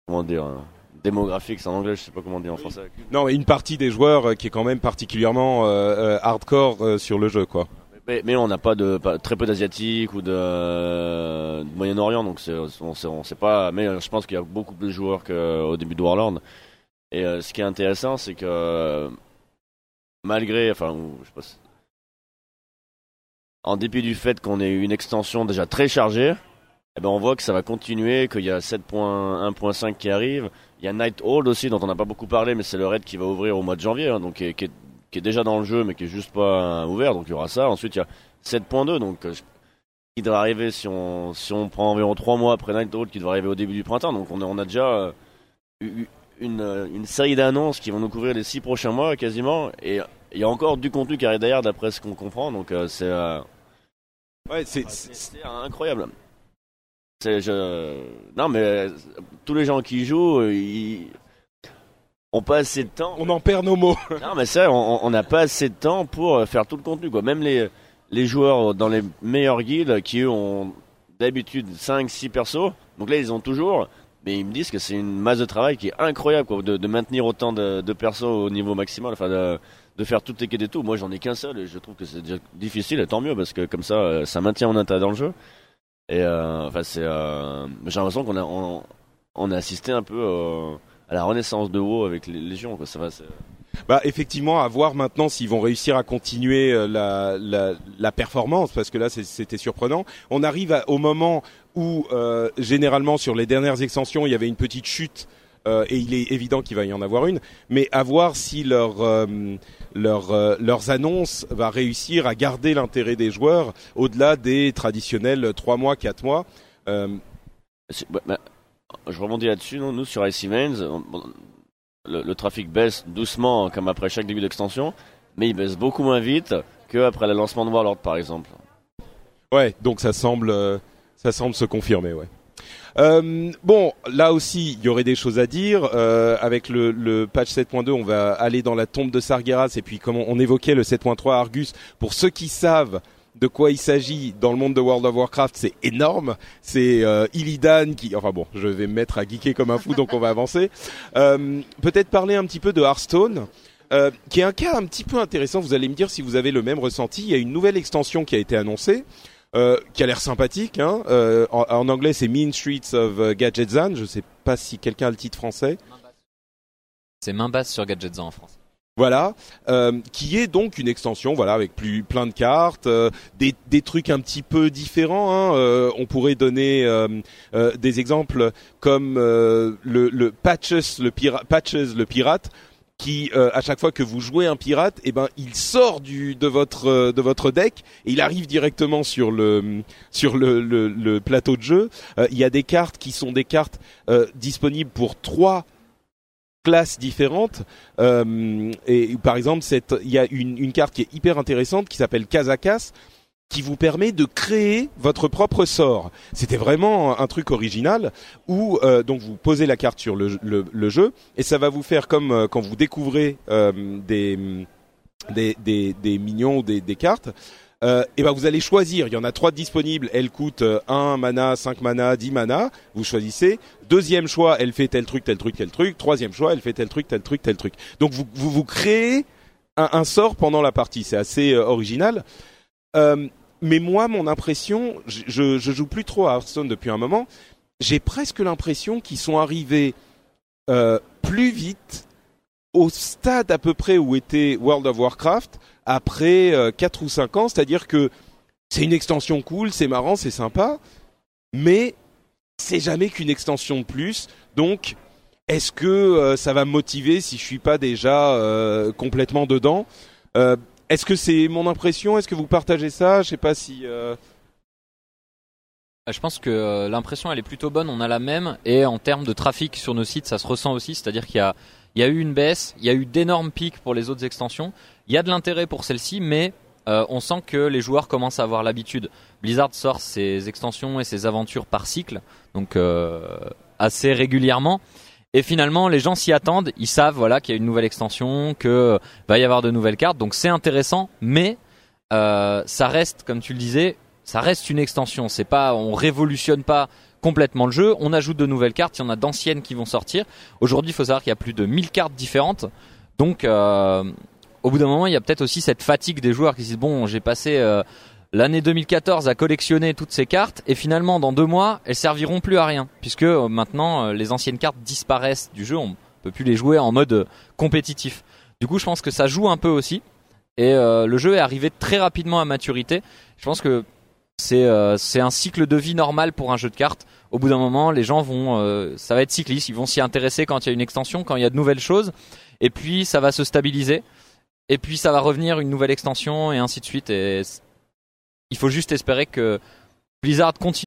comment dire, euh, démographique, c'est en anglais, je sais pas comment dire en français. Non, mais une partie des joueurs qui est quand même particulièrement hardcore sur le jeu, quoi. Mais, on n'a pas de, très peu d'asiatiques ou de, Moyen-Orient, donc on sait, on sait pas. Mais euh, je pense qu'il y a beaucoup plus de joueurs qu'au début de Warlord. Et euh, ce qui est intéressant, c'est que malgré, enfin, je sais en dépit du fait qu'on ait une extension déjà très chargée, eh ben on voit que ça va continuer, qu'il y a 7.1.5 qui arrive. Il y a Nighthold aussi, dont on n'a pas beaucoup parlé, mais c'est le raid qui va ouvrir au mois de janvier, hein, donc qui est- qui est déjà dans le jeu, mais qui est juste pas euh, ouvert, donc il y aura ça. Ensuite, il y a 7.2, donc euh, qui devrait arriver si on, si on prend environ 3 mois après Nighthold, qui devrait arriver au début du printemps. Donc on a, on a déjà euh, eu une, euh, une série d'annonces qui vont nous couvrir les 6 prochains mois quasiment, et il y a encore du contenu qui arrive derrière, d'après ce qu'on comprend, donc euh, c'est euh, Ouais, c'est c'est incroyable. Je... Non, mais euh, tous les gens qui jouent, euh, ils ont pas assez de temps. on en perd nos mots. Non, mais c'est vrai, on on n'a pas assez de temps pour euh, faire tout le contenu, quoi. Même les, les joueurs dans les meilleures guildes qui, eux, ont d'habitude 5-6 persos, donc là, ils ont toujours, mais ils me disent que c'est une masse de travail qui est incroyable, quoi, de, de maintenir autant de, de persos au niveau maximal, enfin, de, de faire toutes les quêtes et tout. Moi, j'en ai qu'un seul et je trouve que c'est difficile, et tant mieux, parce que comme ça, euh, ça maintient mon intérêt dans le jeu. Et, euh, enfin, c'est, euh, j'ai l'impression qu'on a, on, on a assisté un peu euh, à la renaissance de WoW avec les Légions, quoi. Ça va, Bah effectivement, à voir maintenant s'ils vont réussir à continuer euh, la, la, la performance, parce que là c'était surprenant. On arrive à- au moment où euh, généralement sur les dernières extensions il y avait une petite chute. euh, et il est évident qu'il va y en avoir une, mais à voir si leur, euh, leur, euh, leurs annonces va réussir à garder l'intérêt des joueurs au-delà des traditionnels 3 mois, 4 mois. Euh, bah, bah, je rebondis là-dessus. Nous, sur Icy Mains, le, trafic baisse doucement, comme après chaque début d'extension, mais il baisse beaucoup moins vite qu'après le lancement de Warlord, par exemple. Ouais, donc ça semble, euh, ça semble se confirmer, ouais. Euh, bon, là aussi, il y aurait des choses à dire. Euh, avec le, patch 7.2, on va aller dans la tombe de Sargeras et puis comme on évoquait le 7.3 Argus, pour ceux qui savent de quoi il s'agit dans le monde de World of Warcraft, c'est énorme. C'est euh, Illidan qui, enfin bon, je vais me mettre à geeker comme un fou, donc on va avancer. Euh, Peut-être parler un petit peu de Hearthstone. euh, qui est un cas un petit peu intéressant. Vous allez me dire si vous avez le même ressenti. Il y a une nouvelle extension qui a été annoncée, euh, qui a l'air sympathique. Hein. En, anglais, c'est Mean Streets of Gadgetzan. Je sais pas si quelqu'un a le titre français. C'est main basse sur Gadgetzan en France. Voilà, euh, qui est donc une extension, voilà, avec plus plein de cartes, euh, des, des trucs un petit peu différents. Hein. Euh, on pourrait donner euh, euh, des exemples comme euh, le, le Patches, le pirate, Patches, le pirate, qui euh, à chaque fois que vous jouez un pirate, eh ben il sort du de votre de votre deck et il arrive directement sur le sur le, le, plateau de jeu. Il y a des cartes qui sont des cartes disponibles pour trois classes différentes. Euh, et par exemple, il y a une, carte qui est hyper intéressante qui s'appelle Kazakas qui vous permet de créer votre propre sort. C'était vraiment un truc original où euh, donc vous posez la carte sur le, jeu et ça va vous faire comme euh, quand vous découvrez des, des, des, minions ou des cartes. Euh, et ben vous allez choisir, il y en a trois disponibles, elles coûtent euh, 1 mana, 5 mana, 10 mana, vous choisissez. Deuxième choix, elle fait tel truc, tel truc, tel truc. Troisième choix, elle fait tel truc, tel truc, tel truc. Donc vous vous, vous créez un, un sort pendant la partie, c'est assez euh, original. Euh, mais moi, mon impression, je, je, je joue plus trop à Hearthstone depuis un moment. J'ai presque l'impression qu'ils sont arrivés euh, plus vite au stade à peu près où était World of Warcraft après euh, 4 ou 5 ans, c'est-à-dire que c'est une extension cool, c'est marrant, c'est sympa, mais c'est jamais qu'une extension de plus. Donc, est-ce que euh, ça va me motiver si je suis pas déjà euh, complètement dedans? Euh, Est-ce que c'est mon impression? Est-ce que vous partagez ça? Je sais pas si. euh, Euh, Je pense que euh, l'impression elle est plutôt bonne, on a la même. Et en termes de trafic sur nos sites ça se ressent aussi, c'est-à-dire qu'il y a, il y a eu une baisse, il y a eu d'énormes pics pour les autres extensions, il y a de l'intérêt pour celle-ci mais euh, on sent que les joueurs commencent à avoir l'habitude. Blizzard sort ses extensions et ses aventures par cycle, donc euh, assez régulièrement. Et finalement, les gens s'y attendent, ils savent voilà qu'il y a une nouvelle extension, que euh, va y avoir de nouvelles cartes, donc c'est intéressant, mais ça reste, comme tu le disais, ça reste une extension. C'est pas, on révolutionne pas complètement le jeu. On ajoute de nouvelles cartes. Il y en a d'anciennes qui vont sortir. Aujourd'hui, il faut savoir qu'il y a plus de 1000 cartes différentes. Donc, euh, au bout d'un moment, il y a peut-être aussi cette fatigue des joueurs qui se disent bon, j'ai passé euh, l'année 2014 à collectionner toutes ces cartes et finalement, dans deux mois, elles serviront plus à rien puisque euh, maintenant, les anciennes cartes disparaissent du jeu. On peut plus les jouer en mode compétitif. Du coup, je pense que ça joue un peu aussi. Et le jeu est arrivé très rapidement à maturité. Je pense que c'est euh, c'est un cycle de vie normal pour un jeu de cartes. Au bout d'un moment, les gens vont, euh, ça va être cycliste, ils vont s'y intéresser quand il y a une extension, quand il y a de nouvelles choses, et puis ça va se stabiliser, et puis ça va revenir une nouvelle extension et ainsi de suite. Et il faut juste espérer que Blizzard continue.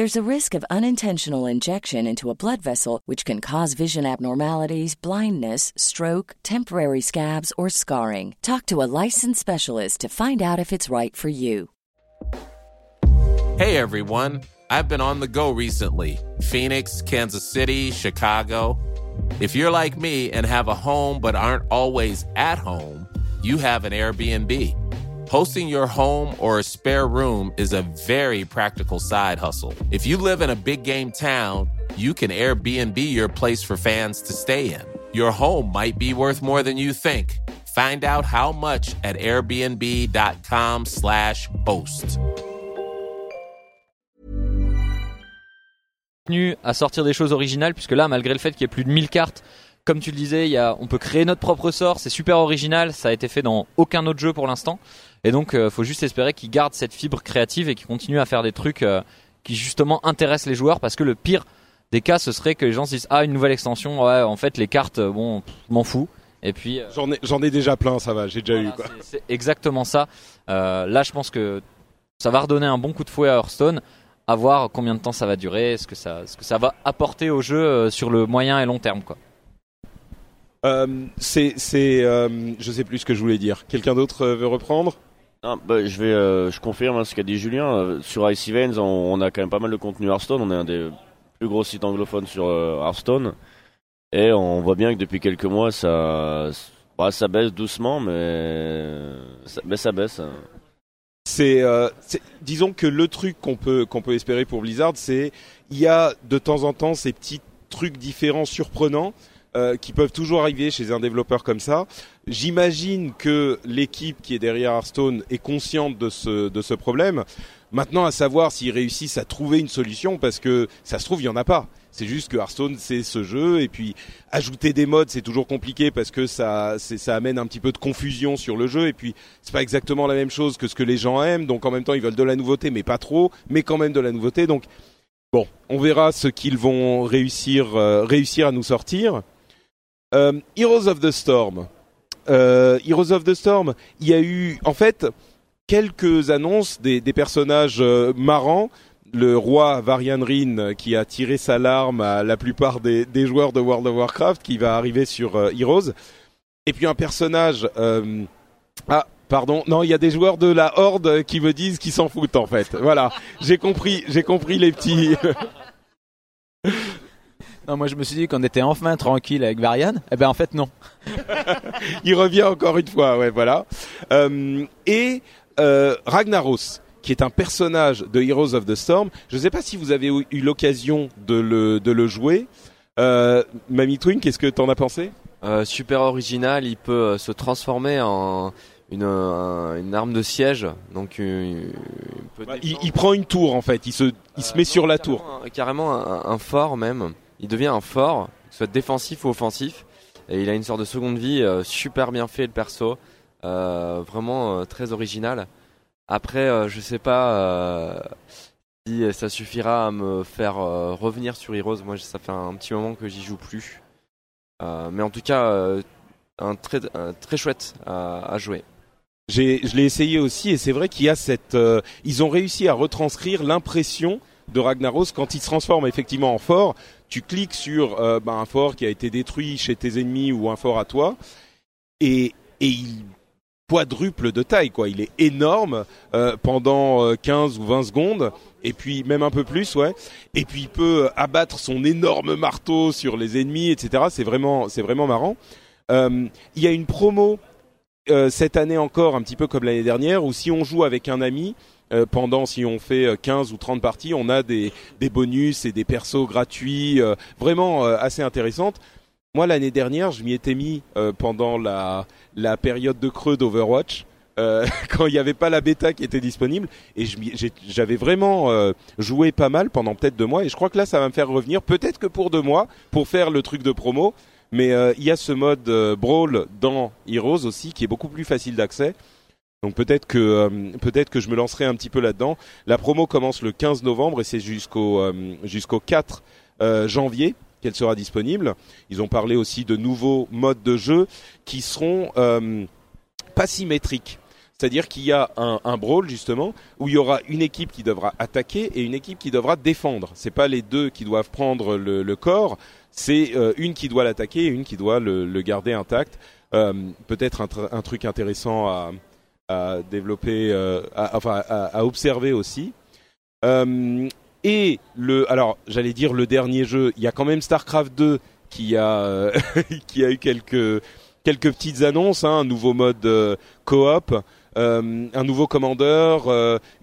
There's a risk of unintentional injection into a blood vessel, which can cause vision abnormalities, blindness, stroke, temporary scabs, or scarring. Talk to a licensed specialist to find out if it's right for you. Hey everyone, I've been on the go recently Phoenix, Kansas City, Chicago. If you're like me and have a home but aren't always at home, you have an Airbnb. Hosting your home or a spare room is a very practical side hustle. If you live in a big game town, you can Airbnb your place for fans to stay in. Your home might be worth more than you think. Find out how much at airbnb.com/slash continue à sortir des choses originales puisque là malgré le fait qu'il y ait plus de 1000 cartes comme tu le disais il y a, on peut créer notre propre sort c'est super original ça a été fait dans aucun autre jeu pour l'instant et donc euh, faut juste espérer qu'ils gardent cette fibre créative et qu'ils continuent à faire des trucs euh, qui justement intéressent les joueurs parce que le pire des cas ce serait que les gens se disent ah une nouvelle extension ouais en fait les cartes euh, bon m'en fous et puis J'en ai, j'en ai déjà plein, ça va, j'ai déjà eu quoi. c'est- exactement ça Euh, là je pense que ça va redonner un bon coup de fouet à Hearthstone à voir combien de temps ça va durer ce que ça ce que ça va apporter au jeu sur le moyen et long terme quoi Euh, c'est, c'est, euh, je sais plus ce que je voulais dire. Quelqu'un d'autre veut reprendre? Non, bah, je vais, euh, je confirme hein, ce qu'a dit Julien. Euh, sur Ice Events, on, a quand même pas mal de contenu Hearthstone. On est un des plus gros sites anglophones sur euh, Hearthstone. Et on voit bien que depuis quelques mois, ça, bah, ça baisse doucement, mais ça, mais ça baisse. hein. C'est- disons que le truc qu'on peut qu'on peut espérer pour Blizzard, c'est il y a de temps en temps ces petits trucs différents, surprenants, euh, qui peuvent toujours arriver chez un développeur comme ça. J'imagine que l'équipe qui est derrière Hearthstone est consciente de ce de ce problème. Maintenant, à savoir s'ils réussissent à trouver une solution, parce que ça se trouve il y en a pas. C'est juste que Hearthstone c'est ce jeu et puis ajouter des modes c'est toujours compliqué parce que ça ça amène un petit peu de confusion sur le jeu et puis c'est pas exactement la même chose que ce que les gens aiment donc en même temps ils veulent de la nouveauté mais pas trop mais quand même de la nouveauté donc bon on verra ce qu'ils vont réussir euh, réussir à nous sortir Euh, Heroes of the Storm. Euh, Heroes of the Storm il y a eu en fait quelques annonces des, des personnages euh, marrants. Le roi Varian Rin euh, qui a tiré sa larme à la plupart des, des joueurs de World of Warcraft qui va arriver sur euh, Heroes. Et puis un personnage ah pardon non il y a des joueurs de la Horde qui me disent qu'ils s'en foutent en fait. Voilà. J'ai compris j'ai compris les petits Non, moi je me suis dit qu'on était enfin tranquille avec Varian. Eh ben en fait non. il revient encore une fois, ouais, voilà. Euh, et euh, Ragnaros, qui est un personnage de Heroes of the Storm. Je ne sais pas si vous avez eu l'occasion de le, de le jouer. Euh, Mamie Twin, qu'est-ce que t'en as pensé? Euh, super original, il peut euh, se transformer en une, un- une arme de siège. Donc euh, il, peut Bah, il, prend une tour en fait, il se, il se met sur la tour. carrément un- Carrément un, un fort même. Il devient un fort, soit défensif ou offensif. Et il a une sorte de seconde vie euh, super bien fait le perso. Euh, vraiment euh, très original. Après, je sais pas si ça suffira à me faire revenir sur Heroes. Moi, ça fait un petit moment que j'y joue plus. Mais en tout cas, un très, très chouette à, jouer. Je l'ai essayé aussi et c'est vrai qu'il y a cette, ils ont réussi à retranscrire l'impression de Ragnaros quand il se transforme effectivement en fort. Tu cliques sur euh, bah, un fort qui a été détruit chez tes ennemis ou un fort à toi et, il quadruple de taille quoi. Il est énorme euh, pendant euh, 15 ou 20 secondes et puis même un peu plus ouais. Et puis il peut abattre son énorme marteau sur les ennemis etc. C'est vraiment c'est vraiment marrant. Euh, il y a une promo euh, cette année encore, un petit peu comme l'année dernière, où si on joue avec un ami, euh, pendant, si on fait euh, 15 ou 30 parties, on a des, des bonus et des persos gratuits, euh, vraiment euh, assez intéressantes. Moi, l'année dernière, je m'y étais mis euh, pendant la, la période de creux d'Overwatch, euh, quand il n'y avait pas la bêta qui était disponible, et j'avais vraiment euh, joué pas mal pendant peut-être deux mois, et je crois que là, ça va me faire revenir, peut-être que pour deux mois, pour faire le truc de promo, mais euh, il y a ce mode euh, brawl dans Heroes aussi qui est beaucoup plus facile d'accès. Donc peut-être que euh, peut-être que je me lancerai un petit peu là-dedans. La promo commence le 15 novembre et c'est jusqu'au euh, jusqu'au 4 euh, janvier qu'elle sera disponible. Ils ont parlé aussi de nouveaux modes de jeu qui seront euh, pas symétriques. C'est-à-dire qu'il y a un, un brawl justement où il y aura une équipe qui devra attaquer et une équipe qui devra défendre. C'est pas les deux qui doivent prendre le, le corps, c'est euh, une qui doit l'attaquer et une qui doit le, le garder intact. Peut-être un, tr- un truc intéressant à, à développer, euh, enfin à, observer aussi. Euh, et le, alors j'allais dire le dernier jeu, il y a quand même Starcraft 2 qui a qui a eu quelques quelques petites annonces, hein, un nouveau mode euh, coop, un nouveau commandeur,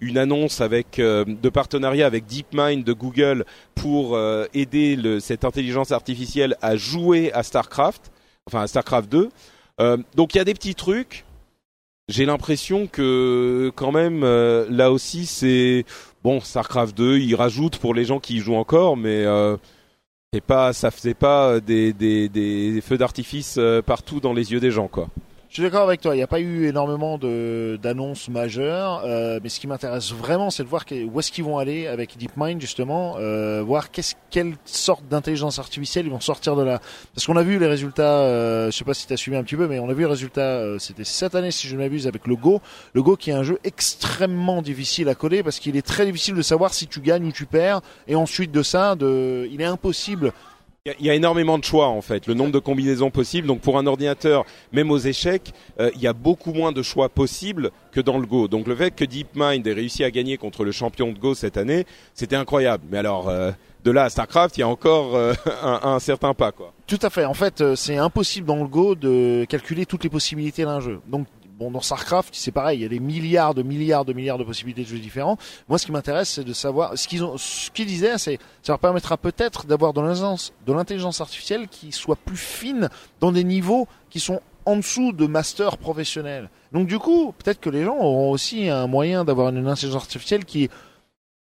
une annonce avec de partenariat avec DeepMind de Google pour aider cette intelligence artificielle à jouer à Starcraft, enfin à Starcraft 2. Euh, donc il y a des petits trucs. J'ai l'impression que quand même euh, là aussi c'est bon Starcraft 2, il rajoute pour les gens qui y jouent encore, mais euh, c'est pas ça faisait pas des, des, des feux d'artifice euh, partout dans les yeux des gens quoi. Je suis d'accord avec toi, il n'y a pas eu énormément d'annonces majeures, euh, mais ce qui m'intéresse vraiment, c'est de voir où est-ce qu'ils vont aller avec DeepMind justement, euh, voir qu'est-ce, quelle sorte d'intelligence artificielle ils vont sortir de là. Parce qu'on a vu les résultats, euh, je sais pas si tu as suivi un petit peu, mais on a vu les résultats, euh, c'était cette année si je ne m'abuse, avec le Go. Le Go qui est un jeu extrêmement difficile à coder parce qu'il est très difficile de savoir si tu gagnes ou tu perds, et ensuite de ça, de, il est impossible Il y, a- énormément de choix en fait, le nombre de combinaisons possibles. Donc pour un ordinateur, même aux échecs, euh, il y a beaucoup moins de choix possibles que dans le Go. Donc le fait que DeepMind ait réussi à gagner contre le champion de Go cette année, c'était incroyable. Mais alors euh, de là à Starcraft, il y a encore euh, un, certain pas quoi. Tout à fait. En fait, euh, c'est impossible dans le Go de calculer toutes les possibilités d'un jeu. Bon, dans StarCraft, c'est pareil. Il y a des milliards de milliards de milliards de possibilités de jeux différents. Moi, ce qui m'intéresse, c'est de savoir ce qu'ils ont, ce qu'ils disaient, c'est, ça leur permettra peut-être d'avoir de l'intelligence, artificielle qui soit plus fine dans des niveaux qui sont en dessous de master professionnel. Donc, du coup, peut-être que les gens auront aussi un moyen d'avoir une intelligence artificielle qui est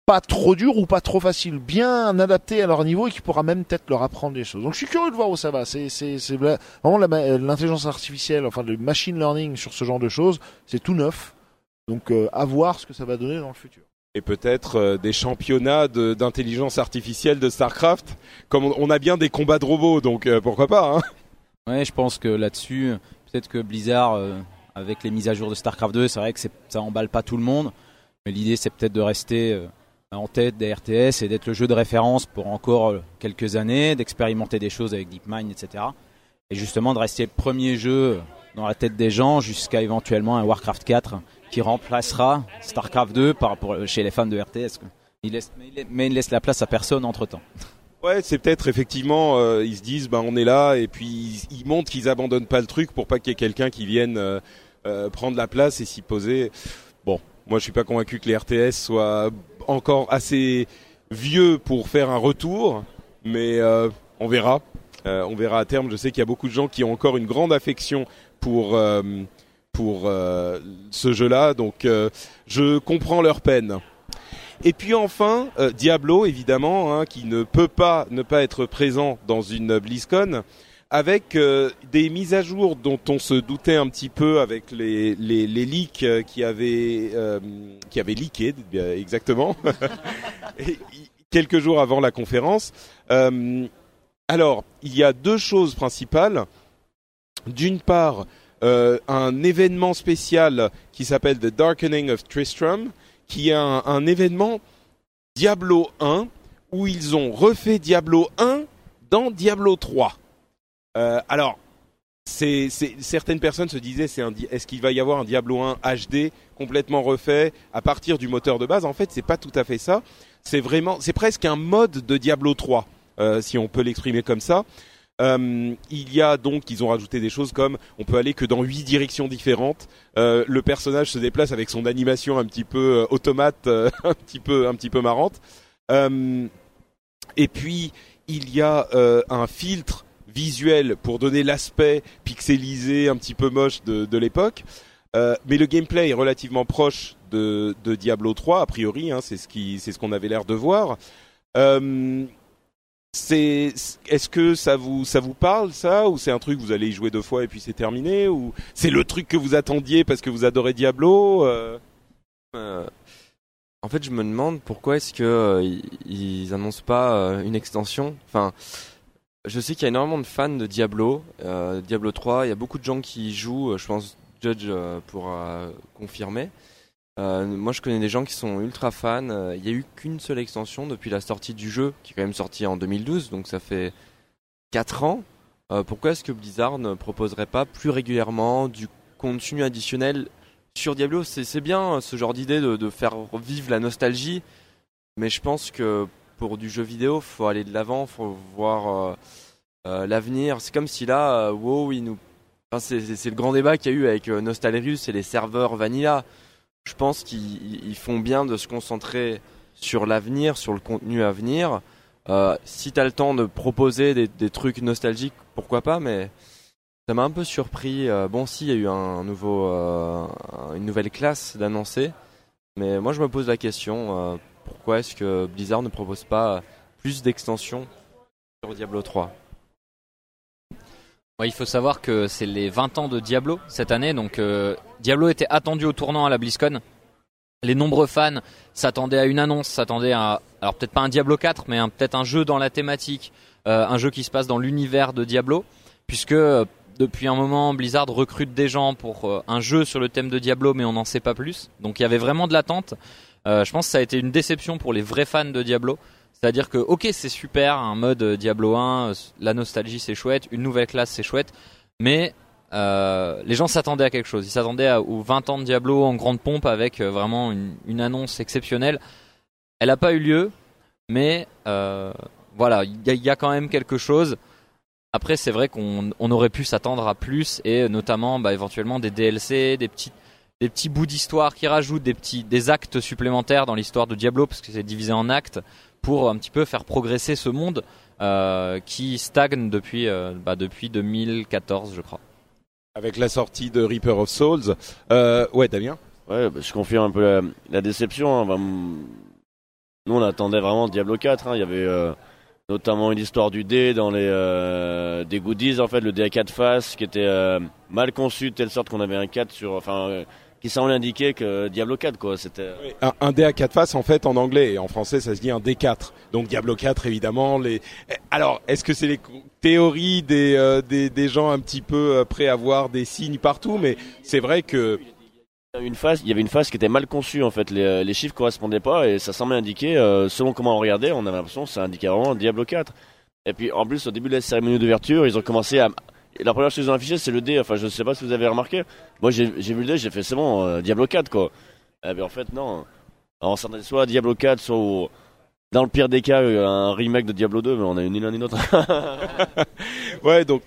pas trop dur ou pas trop facile, bien adapté à leur niveau et qui pourra même peut-être leur apprendre des choses. Donc je suis curieux de voir où ça va. C'est c'est c'est vla- vraiment la ma- l'intelligence artificielle, enfin le machine learning sur ce genre de choses, c'est tout neuf. Donc euh, à voir ce que ça va donner dans le futur. Et peut-être euh, des championnats de- d'intelligence artificielle de Starcraft. Comme on, on a bien des combats de robots, donc euh, pourquoi pas. Hein Ouais, je pense que là-dessus, peut-être que Blizzard, euh, avec les mises à jour de StarCraft 2, c'est vrai que c'est- ça emballe pas tout le monde, mais l'idée c'est peut-être de rester euh, en tête des RTS et d'être le jeu de référence pour encore euh, quelques années, d'expérimenter des choses avec DeepMind, etc. Et justement de rester le premier jeu dans la tête des gens jusqu'à éventuellement un Warcraft 4 qui remplacera StarCraft 2 par, pour, chez les fans de RTS. Il laisse, mais, il laisse, la place à personne entre temps. Ouais, c'est peut-être effectivement, euh, ils se disent, ben on est là, et puis ils, montrent qu'ils abandonnent pas le truc pour pas qu'il y ait quelqu'un qui vienne euh, euh, prendre la place et s'y poser. Bon, moi je suis pas convaincu que les RTS soient encore assez vieux pour faire un retour, mais euh, on verra. Euh, on verra à terme. Je sais qu'il y a beaucoup de gens qui ont encore une grande affection pour euh, pour ce jeu-là, donc je comprends leur peine. Et puis enfin, Diablo, évidemment, hein, qui ne peut pas ne pas être présent dans une BlizzCon, avec euh, des mises à jour dont on se doutait un petit peu avec les, les, les leaks euh, qui avaient euh, qui avaient leaké exactement quelques jours avant la conférence. Euh, alors, il y a deux choses principales. D'une part, un événement spécial qui s'appelle The Darkening of Tristram, qui est un, un événement Diablo 1 où ils ont refait Diablo 1 dans Diablo 3. Euh, alors, certaines personnes se disaient, c'est un, est-ce qu'il va y avoir un Diablo 1 HD complètement refait à partir du moteur de base? En fait, c'est pas tout à fait ça. C'est vraiment, c'est presque un mode de Diablo 3, euh, si on peut l'exprimer comme ça. Euh, il y a donc, ils ont rajouté des choses comme on peut aller que dans huit directions différentes. Le personnage se déplace avec son animation un petit peu automate, un petit peu, un petit peu marrante. Et puis il y a un filtre visuel pour donner l'aspect pixelisé, un petit peu moche de, de l'époque. Euh, mais le gameplay est relativement proche de, de Diablo 3 a priori, hein, c'est ce ce qu'on avait l'air de voir. Euh, est-ce que ça vous, ça vous parle ça, ou c'est un truc vous allez y jouer deux fois et puis c'est terminé, ou c'est le truc que vous attendiez parce que vous adorez Diablo euh en fait, je me demande pourquoi est-ce que ils, ils annoncent pas une extension? Enfin, je sais qu'il y a énormément de fans de Diablo, euh, Diablo 3. Il y a beaucoup de gens qui y jouent. euh, Je pense Judge euh, pourra confirmer. Moi, je connais des gens qui sont ultra fans. Il y a eu qu'une seule extension depuis la sortie du jeu, qui est quand même sorti en 2012, donc ça fait 4 ans. Pourquoi est-ce que Blizzard ne proposerait pas plus régulièrement du contenu additionnel sur Diablo? C'est bien ce genre d'idée de, de faire vivre la nostalgie, mais je pense que pour du jeu vidéo, faut aller de l'avant, faut voir euh, euh, l'avenir. C'est comme si là, euh, WoW, il nous c'est- le grand débat qu'il y a eu avec Nostalrius et les serveurs Vanilla. Je pense qu'ils ils font bien de se concentrer sur l'avenir, sur le contenu à venir. Euh, si t'as le temps de proposer des, trucs nostalgiques, pourquoi pas, mais ça m'a un peu surpris. Bon, si, il y a eu un nouveau, une nouvelle classe d'annoncer, mais moi je me pose la question pourquoi est-ce que Blizzard ne propose pas plus d'extensions sur Diablo 3 Ouais, il faut savoir que c'est les 20 ans de Diablo cette année, donc euh, Diablo était attendu au tournant à la BlizzCon. Les nombreux fans s'attendaient à une annonce, s'attendaient à, alors peut-être pas un Diablo 4, mais peut-être un jeu dans la thématique, euh, un jeu qui se passe dans l'univers de Diablo, puisque euh, depuis un moment Blizzard recrute des gens pour un jeu sur le thème de Diablo, mais on n'en sait pas plus. Donc il y avait vraiment de l'attente. Euh, je pense que ça a été une déception pour les vrais fans de Diablo. C'est-à-dire que, ok, c'est super, un mode euh, Diablo 1, euh, la nostalgie c'est chouette, une nouvelle classe c'est chouette, mais les gens s'attendaient à quelque chose. Ils s'attendaient aux 20 ans de Diablo en grande pompe avec vraiment une, annonce exceptionnelle. Elle n'a pas eu lieu, mais voilà, il y, a- quand même quelque chose. Après, c'est vrai qu'on on aurait pu s'attendre à plus et notamment bah, éventuellement des DLC, des petits, des petits bouts d'histoire qui rajoutent des petits, des actes supplémentaires dans l'histoire de Diablo parce que c'est divisé en actes pour un petit peu faire progresser ce monde euh, qui stagne depuis, euh, bah, depuis 2014, je crois. Avec la sortie de Reaper of Souls. Euh, ouais, Damien? Ouais, bah, je confirme un peu la, la déception. hein. Bah, nous, on attendait vraiment Diablo 4. hein. Il y avait euh, notamment une histoire du dé dans les euh, des goodies, en fait, le dé à 4 faces qui était euh, mal conçu de telle sorte qu'on avait un 4 sur. Enfin, euh, qui semblait indiquer que Diablo 4, quoi. C'était. un, un dé à quatre faces en fait en anglais et en français ça se dit un D4. Donc Diablo 4 évidemment. Les... Eh, Alors est-ce que c'est les théories des, euh, des, des gens un petit peu euh, prêts à voir des signes partout Mais c'est vrai que Une face, il y avait une face qui était mal conçue en fait, les, euh, les chiffres correspondaient pas et ça semblait indiquer, euh, selon comment on regardait, on avait l'impression que ça indiquait vraiment Diablo 4. Et puis en plus au début de la cérémonie d'ouverture, ils ont commencé à... La première chose qu'ils ont affiché c'est le dé, enfin je sais pas si vous avez remarqué, moi j'ai j'ai vu le dé, j'ai fait c'est bon, euh, Diablo 4 quoi. Et puis en fait non, Alors, s'attendait soit Diablo 4, soit au- dans le pire des cas euh, un remake de Diablo 2, mais on a eu ni l'un ni l'autre. ouais donc.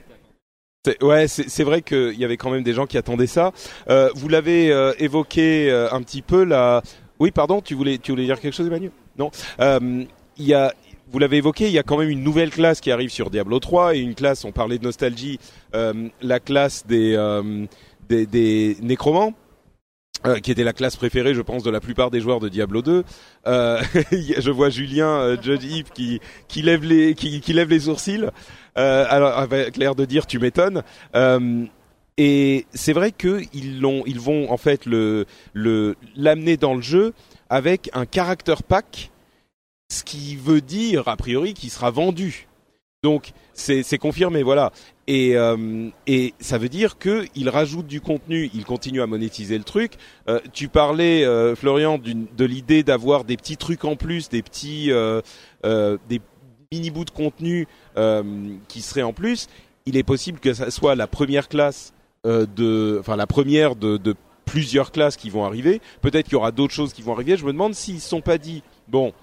Ouais, c'est vrai qu'il y avait quand même des gens qui attendaient ça. Euh, vous l'avez euh, évoqué euh, un petit peu là. Oui, pardon, tu voulais, tu voulais dire quelque chose, Emmanuel? Non. Il y a, vous l'avez évoqué, il y a quand même une nouvelle classe qui arrive sur Diablo 3 et une classe. On parlait de nostalgie, euh, la classe des euh, des, des nécromants. euh, qui était la classe préférée, je pense, de la plupart des joueurs de Diablo 2. Euh, je vois Julien, euh, Judge Eve, qui, qui lève les, qui, qui lève les sourcils. Alors, avec l'air de dire, tu m'étonnes. Et c'est vrai que ils l'ont, ils vont en fait le, le l'amener dans le jeu avec un character pack, ce qui veut dire a priori qu'il sera vendu. Donc c'est confirmé, voilà. Et euh, et ça veut dire que il rajoute du contenu, il continue à monétiser le truc. Euh, tu parlais, euh, Florian, de l'idée d'avoir des petits trucs en plus, des petits des mini bouts de contenu qui seraient en plus. Il est possible que ça soit la première classe de, enfin la première de, de plusieurs classes qui vont arriver. Peut-être qu'il y aura d'autres choses qui vont arriver. Je me demande s'ils se sont pas dit, bon,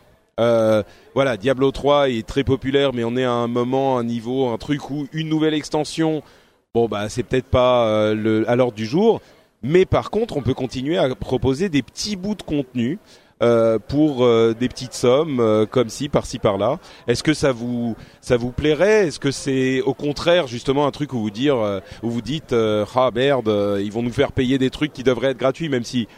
euh, voilà, Diablo 3 est très populaire, mais on est à un moment, un niveau, un truc où une nouvelle extension, bon bah c'est peut-être pas euh, à l'ordre du jour. Mais par contre, on peut continuer à proposer des petits bouts de contenu euh, pour des petites sommes, comme ci, par-ci, par-là. Est-ce que ça vous ça vous plairait? Est-ce que c'est au contraire justement un truc où vous dire où vous dites ah merde, ils vont nous faire payer des trucs qui devraient être gratuits, même si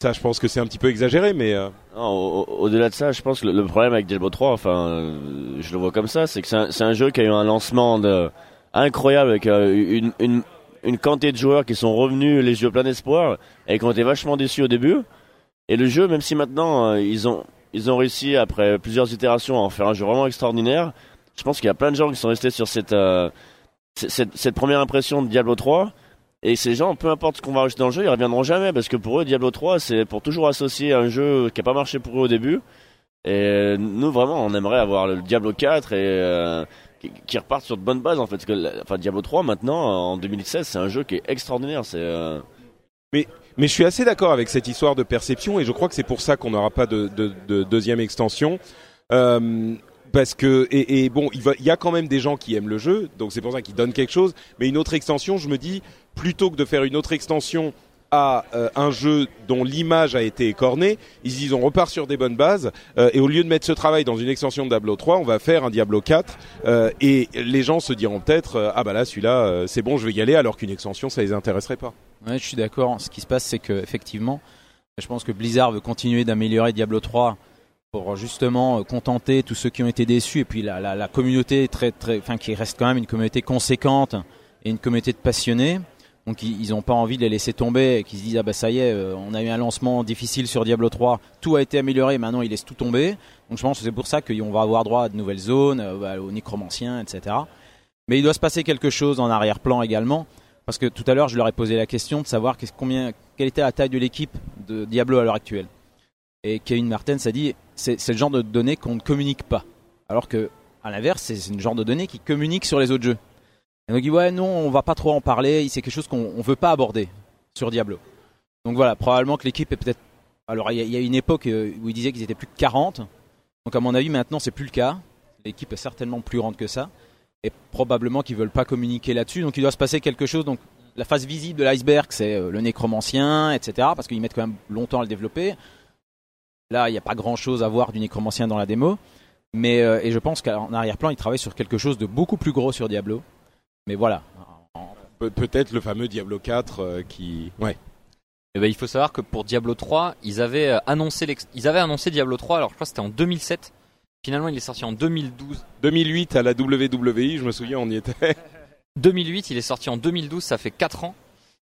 ça, je pense que c'est un petit peu exagéré, mais euh, Au-delà de ça, je pense que le, problème avec Diablo 3, enfin, euh, je le vois comme ça, c'est que c'est un, jeu qui a eu un lancement de, incroyable avec euh, une, une, une quantité de joueurs qui sont revenus les yeux pleins d'espoir et qui ont été vachement déçus au début. Et le jeu, même si maintenant euh, ils ont ils ont réussi après plusieurs itérations à en faire un jeu vraiment extraordinaire, je pense qu'il y a plein de gens qui sont restés sur cette cette, cette première impression de Diablo 3 Et ces gens, peu importe ce qu'on va rajouter dans le jeu, ils reviendront jamais parce que pour eux, Diablo 3, c'est pour toujours associer un jeu qui a pas marché pour eux au début. Et nous, vraiment, on aimerait avoir le Diablo 4 et euh, qui, reparte sur de bonnes bases en fait. Enfin, Diablo 3 maintenant, en 2016, c'est un jeu qui est extraordinaire. C'est euh, Mais je suis assez d'accord avec cette histoire de perception et je crois que c'est pour ça qu'on n'aura pas de, de- de deuxième extension. Euh, parce que et, bon, il, y a quand même des gens qui aiment le jeu, donc c'est pour ça qu'ils donnent quelque chose. Mais une autre extension, je me dis, plutôt que de faire une autre extension à euh, un jeu dont l'image a été écornée, ils se disent on repart sur des bonnes bases euh, et au lieu de mettre ce travail dans une extension de Diablo 3, on va faire un Diablo 4 euh, et les gens se diront peut-être ah bah là celui-là c'est bon je vais y aller alors qu'une extension ça les intéresserait pas. Ouais, je suis d'accord. Ce qui se passe, c'est que effectivement, je pense que Blizzard veut continuer d'améliorer Diablo 3 pour justement euh, contenter tous ceux qui ont été déçus et puis la, communauté très très, enfin qui reste quand même une communauté conséquente et une communauté de passionnés. Donc ils ils ont pas envie de les laisser tomber et qu'ils se disent ah bah ça y est, euh, on a eu un lancement difficile sur Diablo 3, tout a été amélioré, maintenant ils laissent tout tomber. Donc je pense que c'est pour ça qu'on va avoir droit à de nouvelles zones, euh, bah, aux nécromanciens, etc. Mais il doit se passer quelque chose en arrière-plan également. Parce que tout à l'heure, je leur ai posé la question de savoir combien, quelle était la taille de l'équipe de Diablo à l'heure actuelle. Et Kevin Martens a dit c'est le genre de données qu'on ne communique pas. Alors que, à l'inverse, c'est le genre de données qui communique sur les autres jeux. Et donc il dit ouais, non, on va pas trop en parler, c'est quelque chose qu'on on veut pas aborder sur Diablo. Donc voilà, probablement que l'équipe est peut-être. Alors il y, a- une époque euh, où il disait qu'ils étaient plus de 40. Donc à mon avis, maintenant, c'est plus le cas. L'équipe est certainement plus grande que ça et probablement qu'ils veulent pas communiquer là-dessus. Donc il doit se passer quelque chose. Donc la face visible de l'iceberg, c'est euh, le nécromancien, etc. Parce qu'ils mettent quand même longtemps à le développer. Là, il n'y a pas grand-chose à voir du nécromancien dans la démo. Mais euh, et je pense qu'en arrière-plan, ils travaillent sur quelque chose de beaucoup plus gros sur Diablo. Mais voilà. Pe- Peut-être le fameux Diablo 4 euh, qui ouais. Eh ben, il faut savoir que pour Diablo 3, ils avaient euh, annoncé l'ex- ils avaient annoncé Diablo 3. Alors je crois que c'était en 2007. Finalement, il est sorti en 2012. 2008 à la WWE, je me souviens, on y était. 2008, il est sorti en 2012. Ça fait 4 ans.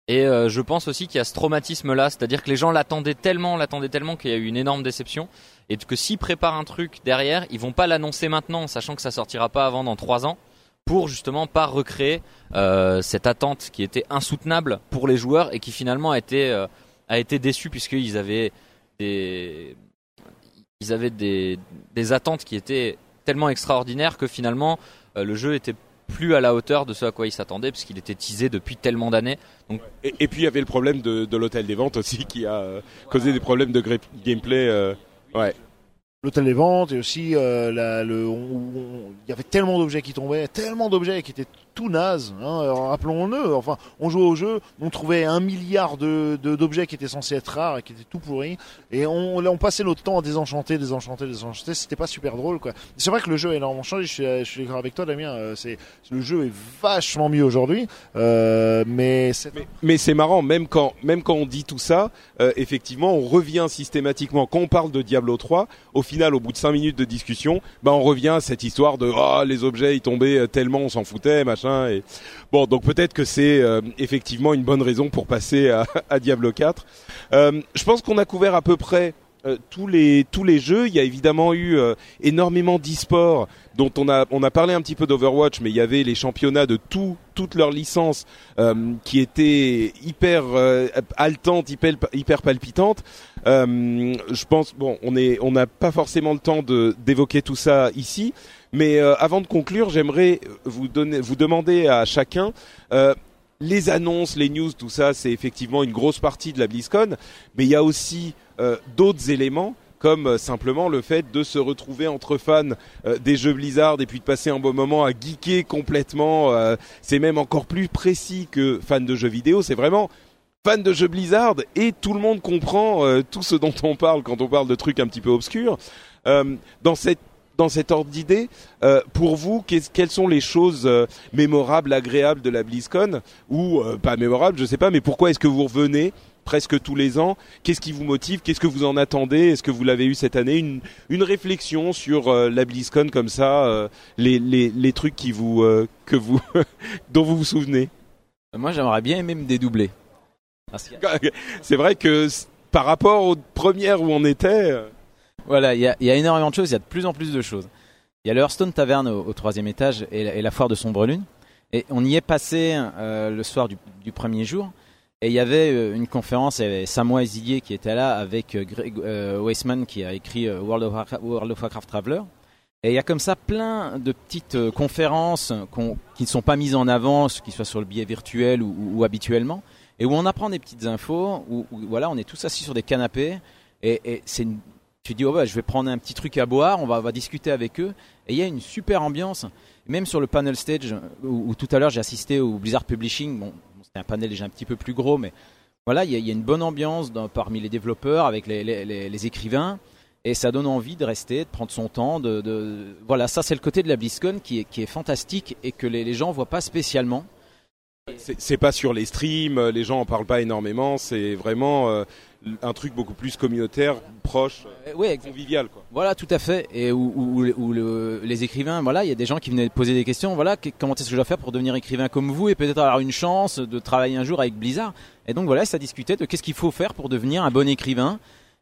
Et euh, je pense aussi qu'il y a ce traumatisme-là, c'est-à-dire que les gens l'attendaient tellement, l'attendaient tellement qu'il y a eu une énorme déception, et que s'ils préparent un truc derrière, ils vont pas l'annoncer maintenant, sachant que ça sortira pas avant dans 3 ans, pour justement pas recréer euh, cette attente qui était insoutenable pour les joueurs et qui finalement a été euh, a été déçue puisqu'ils avaient des ils avaient des, des attentes qui étaient tellement extraordinaires que finalement le jeu était plus à la hauteur de ce à quoi ils s'attendaient puisqu'il était teasé depuis tellement d'années. Donc Et, et puis il y avait le problème de, de l'hôtel des ventes aussi qui a euh, causé des problèmes de gameplay. euh, ouais. L'hôtel des ventes et aussi euh, la- le, il y avait tellement d'objets qui tombaient, tellement d'objets qui étaient tout nazes. Hein, Rappelons-le, enfin, on jouait au jeu, on trouvait un milliard de d'objets qui étaient censés être rares et qui étaient tout pourris, et on, passait notre temps à désenchanter, désenchanter, désenchanter. C'était pas super drôle, quoi. C'est vrai que le jeu a énormément changé. Je suis, d'accord avec toi, Damien. euh, C'est le jeu est vachement mieux aujourd'hui, euh, mais c'est Mais, marrant, même quand, même quand on dit tout ça, euh, effectivement, on revient systématiquement. Quand on parle de Diablo 3, au final, au bout de 5 minutes de discussion, bah, on revient à cette histoire de oh, les objets ils tombaient tellement, on s'en foutait, machin. Bon, donc peut-être que c'est euh, effectivement une bonne raison pour passer à, à Diablo 4. Euh, je pense qu'on a couvert à peu près. euh, tous les tous les jeux, il y a évidemment eu euh, énormément d'e-sport dont on a on a parlé un petit peu d'Overwatch, mais il y avait les championnats de tout toutes leurs licences euh, qui étaient hyper euh, haletantes, hyper hyper palpitantes. Euh, je pense bon, on est on n'a pas forcément le temps d'évoquer tout ça ici, mais euh, avant de conclure, j'aimerais vous donner vous demander à chacun euh, les annonces, les news, tout ça, c'est effectivement une grosse partie de la BlizzCon, mais il y a aussi euh, d'autres éléments comme euh, simplement le fait de se retrouver entre fans euh, des jeux Blizzard et puis de passer un bon moment à geeker complètement. euh, c'est même encore plus précis que fan de jeux vidéo. C'est vraiment fan de jeux Blizzard et tout le monde comprend euh, tout ce dont on parle quand on parle de trucs un petit peu obscurs. Euh, dans cette dans cet ordre d'idée, euh, pour vous, qu'est-ce- quelles sont les choses euh, mémorables, agréables de la BlizzCon ou euh, pas mémorables, je sais pas, mais pourquoi est-ce que vous revenez presque tous les ans? Qu'est-ce qui vous motive? Qu'est-ce que vous en attendez? Est-ce que vous l'avez eu cette année? Une, une réflexion sur euh, la BlizzCon comme ça, les, les, les trucs qui vous que vous dont vous vous souvenez? Moi, j'aimerais bien même dédoubler. C'est vrai que par rapport aux premières où on était, Voilà, il y a, énormément de choses, il y a de plus en plus de choses. Il y a le Hearthstone Taverne au, troisième étage et la, et foire de Sombrelune. Et on y est passé euh, le soir du, premier jour. Et il y avait euh, une conférence, avait Samoa Zillier qui était là avec euh, Greg euh, Weissman qui a écrit World, of Warcraft, World Traveler. Et il y a comme ça plein de petites conférences qui ne sont pas mises en avant, qu'ils soient sur le biais virtuel ou, habituellement, et où on apprend des petites infos, où, où, voilà, on est tous assis sur des canapés, et, et c'est une, tu dis, oh bah, je vais prendre un petit truc à boire, on va, discuter avec eux, et il y a une super ambiance. Même sur le panel stage, où, tout à l'heure j'ai assisté au Blizzard Publishing, bon, c'était un panel déjà un petit peu plus gros, mais voilà, il y, a- une bonne ambiance parmi les développeurs, avec les, écrivains, et ça donne envie de rester, de prendre son temps. Voilà, ça c'est le côté de la BlizzCon qui est, fantastique et que les, gens voient pas spécialement. C'est pas sur les streams, les gens en parlent pas énormément. C'est vraiment euh, un truc beaucoup plus communautaire, proche, ouais, convivial, quoi. Voilà, tout à fait. Et où, où- où- où le- les écrivains, voilà, il y a des gens qui venaient poser des questions. Voilà, comment est-ce que je dois faire pour devenir écrivain comme vous et peut-être avoir une chance de travailler un jour avec Blizzard? Et donc voilà, ça discutait de qu'est-ce qu'il faut faire pour devenir un bon écrivain.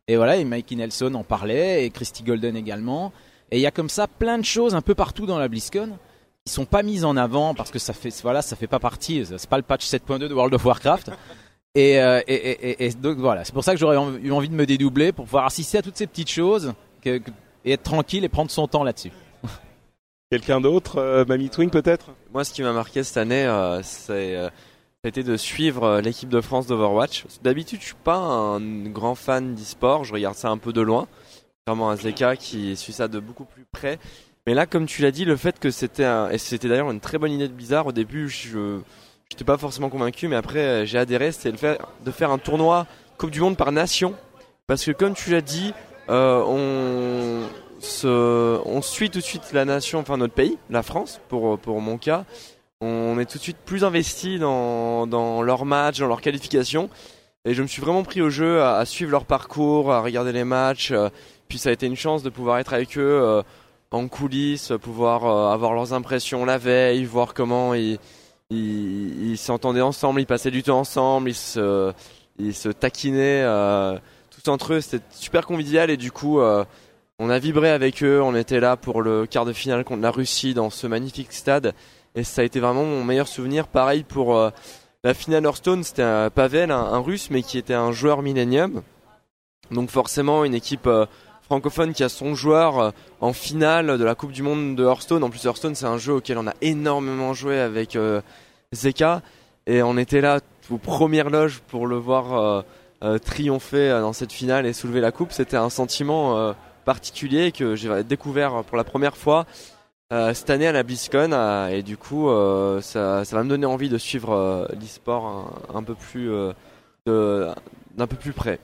Et voilà, et Mikey Nelson en parlait et Christy Golden également. Et il y a comme ça plein de choses un peu partout dans la BlizzCon qui sont pas mises en avant parce que ça fait, voilà, ça fait pas partie. C'est pas le patch 7.2 de World of Warcraft. Et, euh, et, et- et- et donc voilà, c'est pour ça que j'aurais eu envie de me dédoubler pour pouvoir assister à toutes ces petites choses que- que- et être tranquille et prendre son temps là-dessus. Quelqu'un d'autre, euh, Mamie Twing peut-être? Moi, ce qui m'a marqué cette année, euh, c'est euh, été de suivre euh, l'équipe de France d'Overwatch. D'habitude, je suis pas un grand fan d'e-sport, je regarde ça un peu de loin, contrairement à Zeka qui suit ça de beaucoup plus près. Mais là, comme tu l'as dit, le fait que c'était un, et c'était d'ailleurs une très bonne idée de Blizzard. Au début, je j'étais pas forcément convaincu, mais après euh, j'ai adhéré. C'était le fait de faire un tournoi Coupe du Monde par nation, parce que comme tu l'as dit, euh, on suit tout de suite la nation, enfin notre pays, la France, pour pour mon cas. On est tout de suite plus investi dans dans leurs matchs, dans leurs qualifications. Et je me suis vraiment pris au jeu à, suivre leur parcours, à regarder les matchs. euh, Puis ça a été une chance de pouvoir être avec eux en coulisses, pouvoir avoir leurs impressions la veille, voir comment ils ils s'entendaient ensemble, ils passaient du temps ensemble, ils se taquinaient euh, tous entre eux. C'était super convivial et du coup euh, on a vibré avec eux. On était là pour le quart de finale contre la Russie dans ce magnifique stade et ça a été vraiment mon meilleur souvenir. Pareil pour euh, la finale Hearthstone, c'était Pavel, un, un russe, mais qui était un joueur Millennium. Donc forcément une équipe francophone qui a son joueur euh, en finale de la Coupe du Monde de Hearthstone. En plus Hearthstone c'est un jeu auquel on a énormément joué avec euh, Zeka et on était là aux premières loges pour le voir euh, euh, triompher dans cette finale et soulever la coupe. C'était un sentiment particulier que j'ai découvert pour la première fois cette année à la BlizzCon et du coup ça, va me donner envie de suivre l'e-sport un, peu plus d'un peu plus près.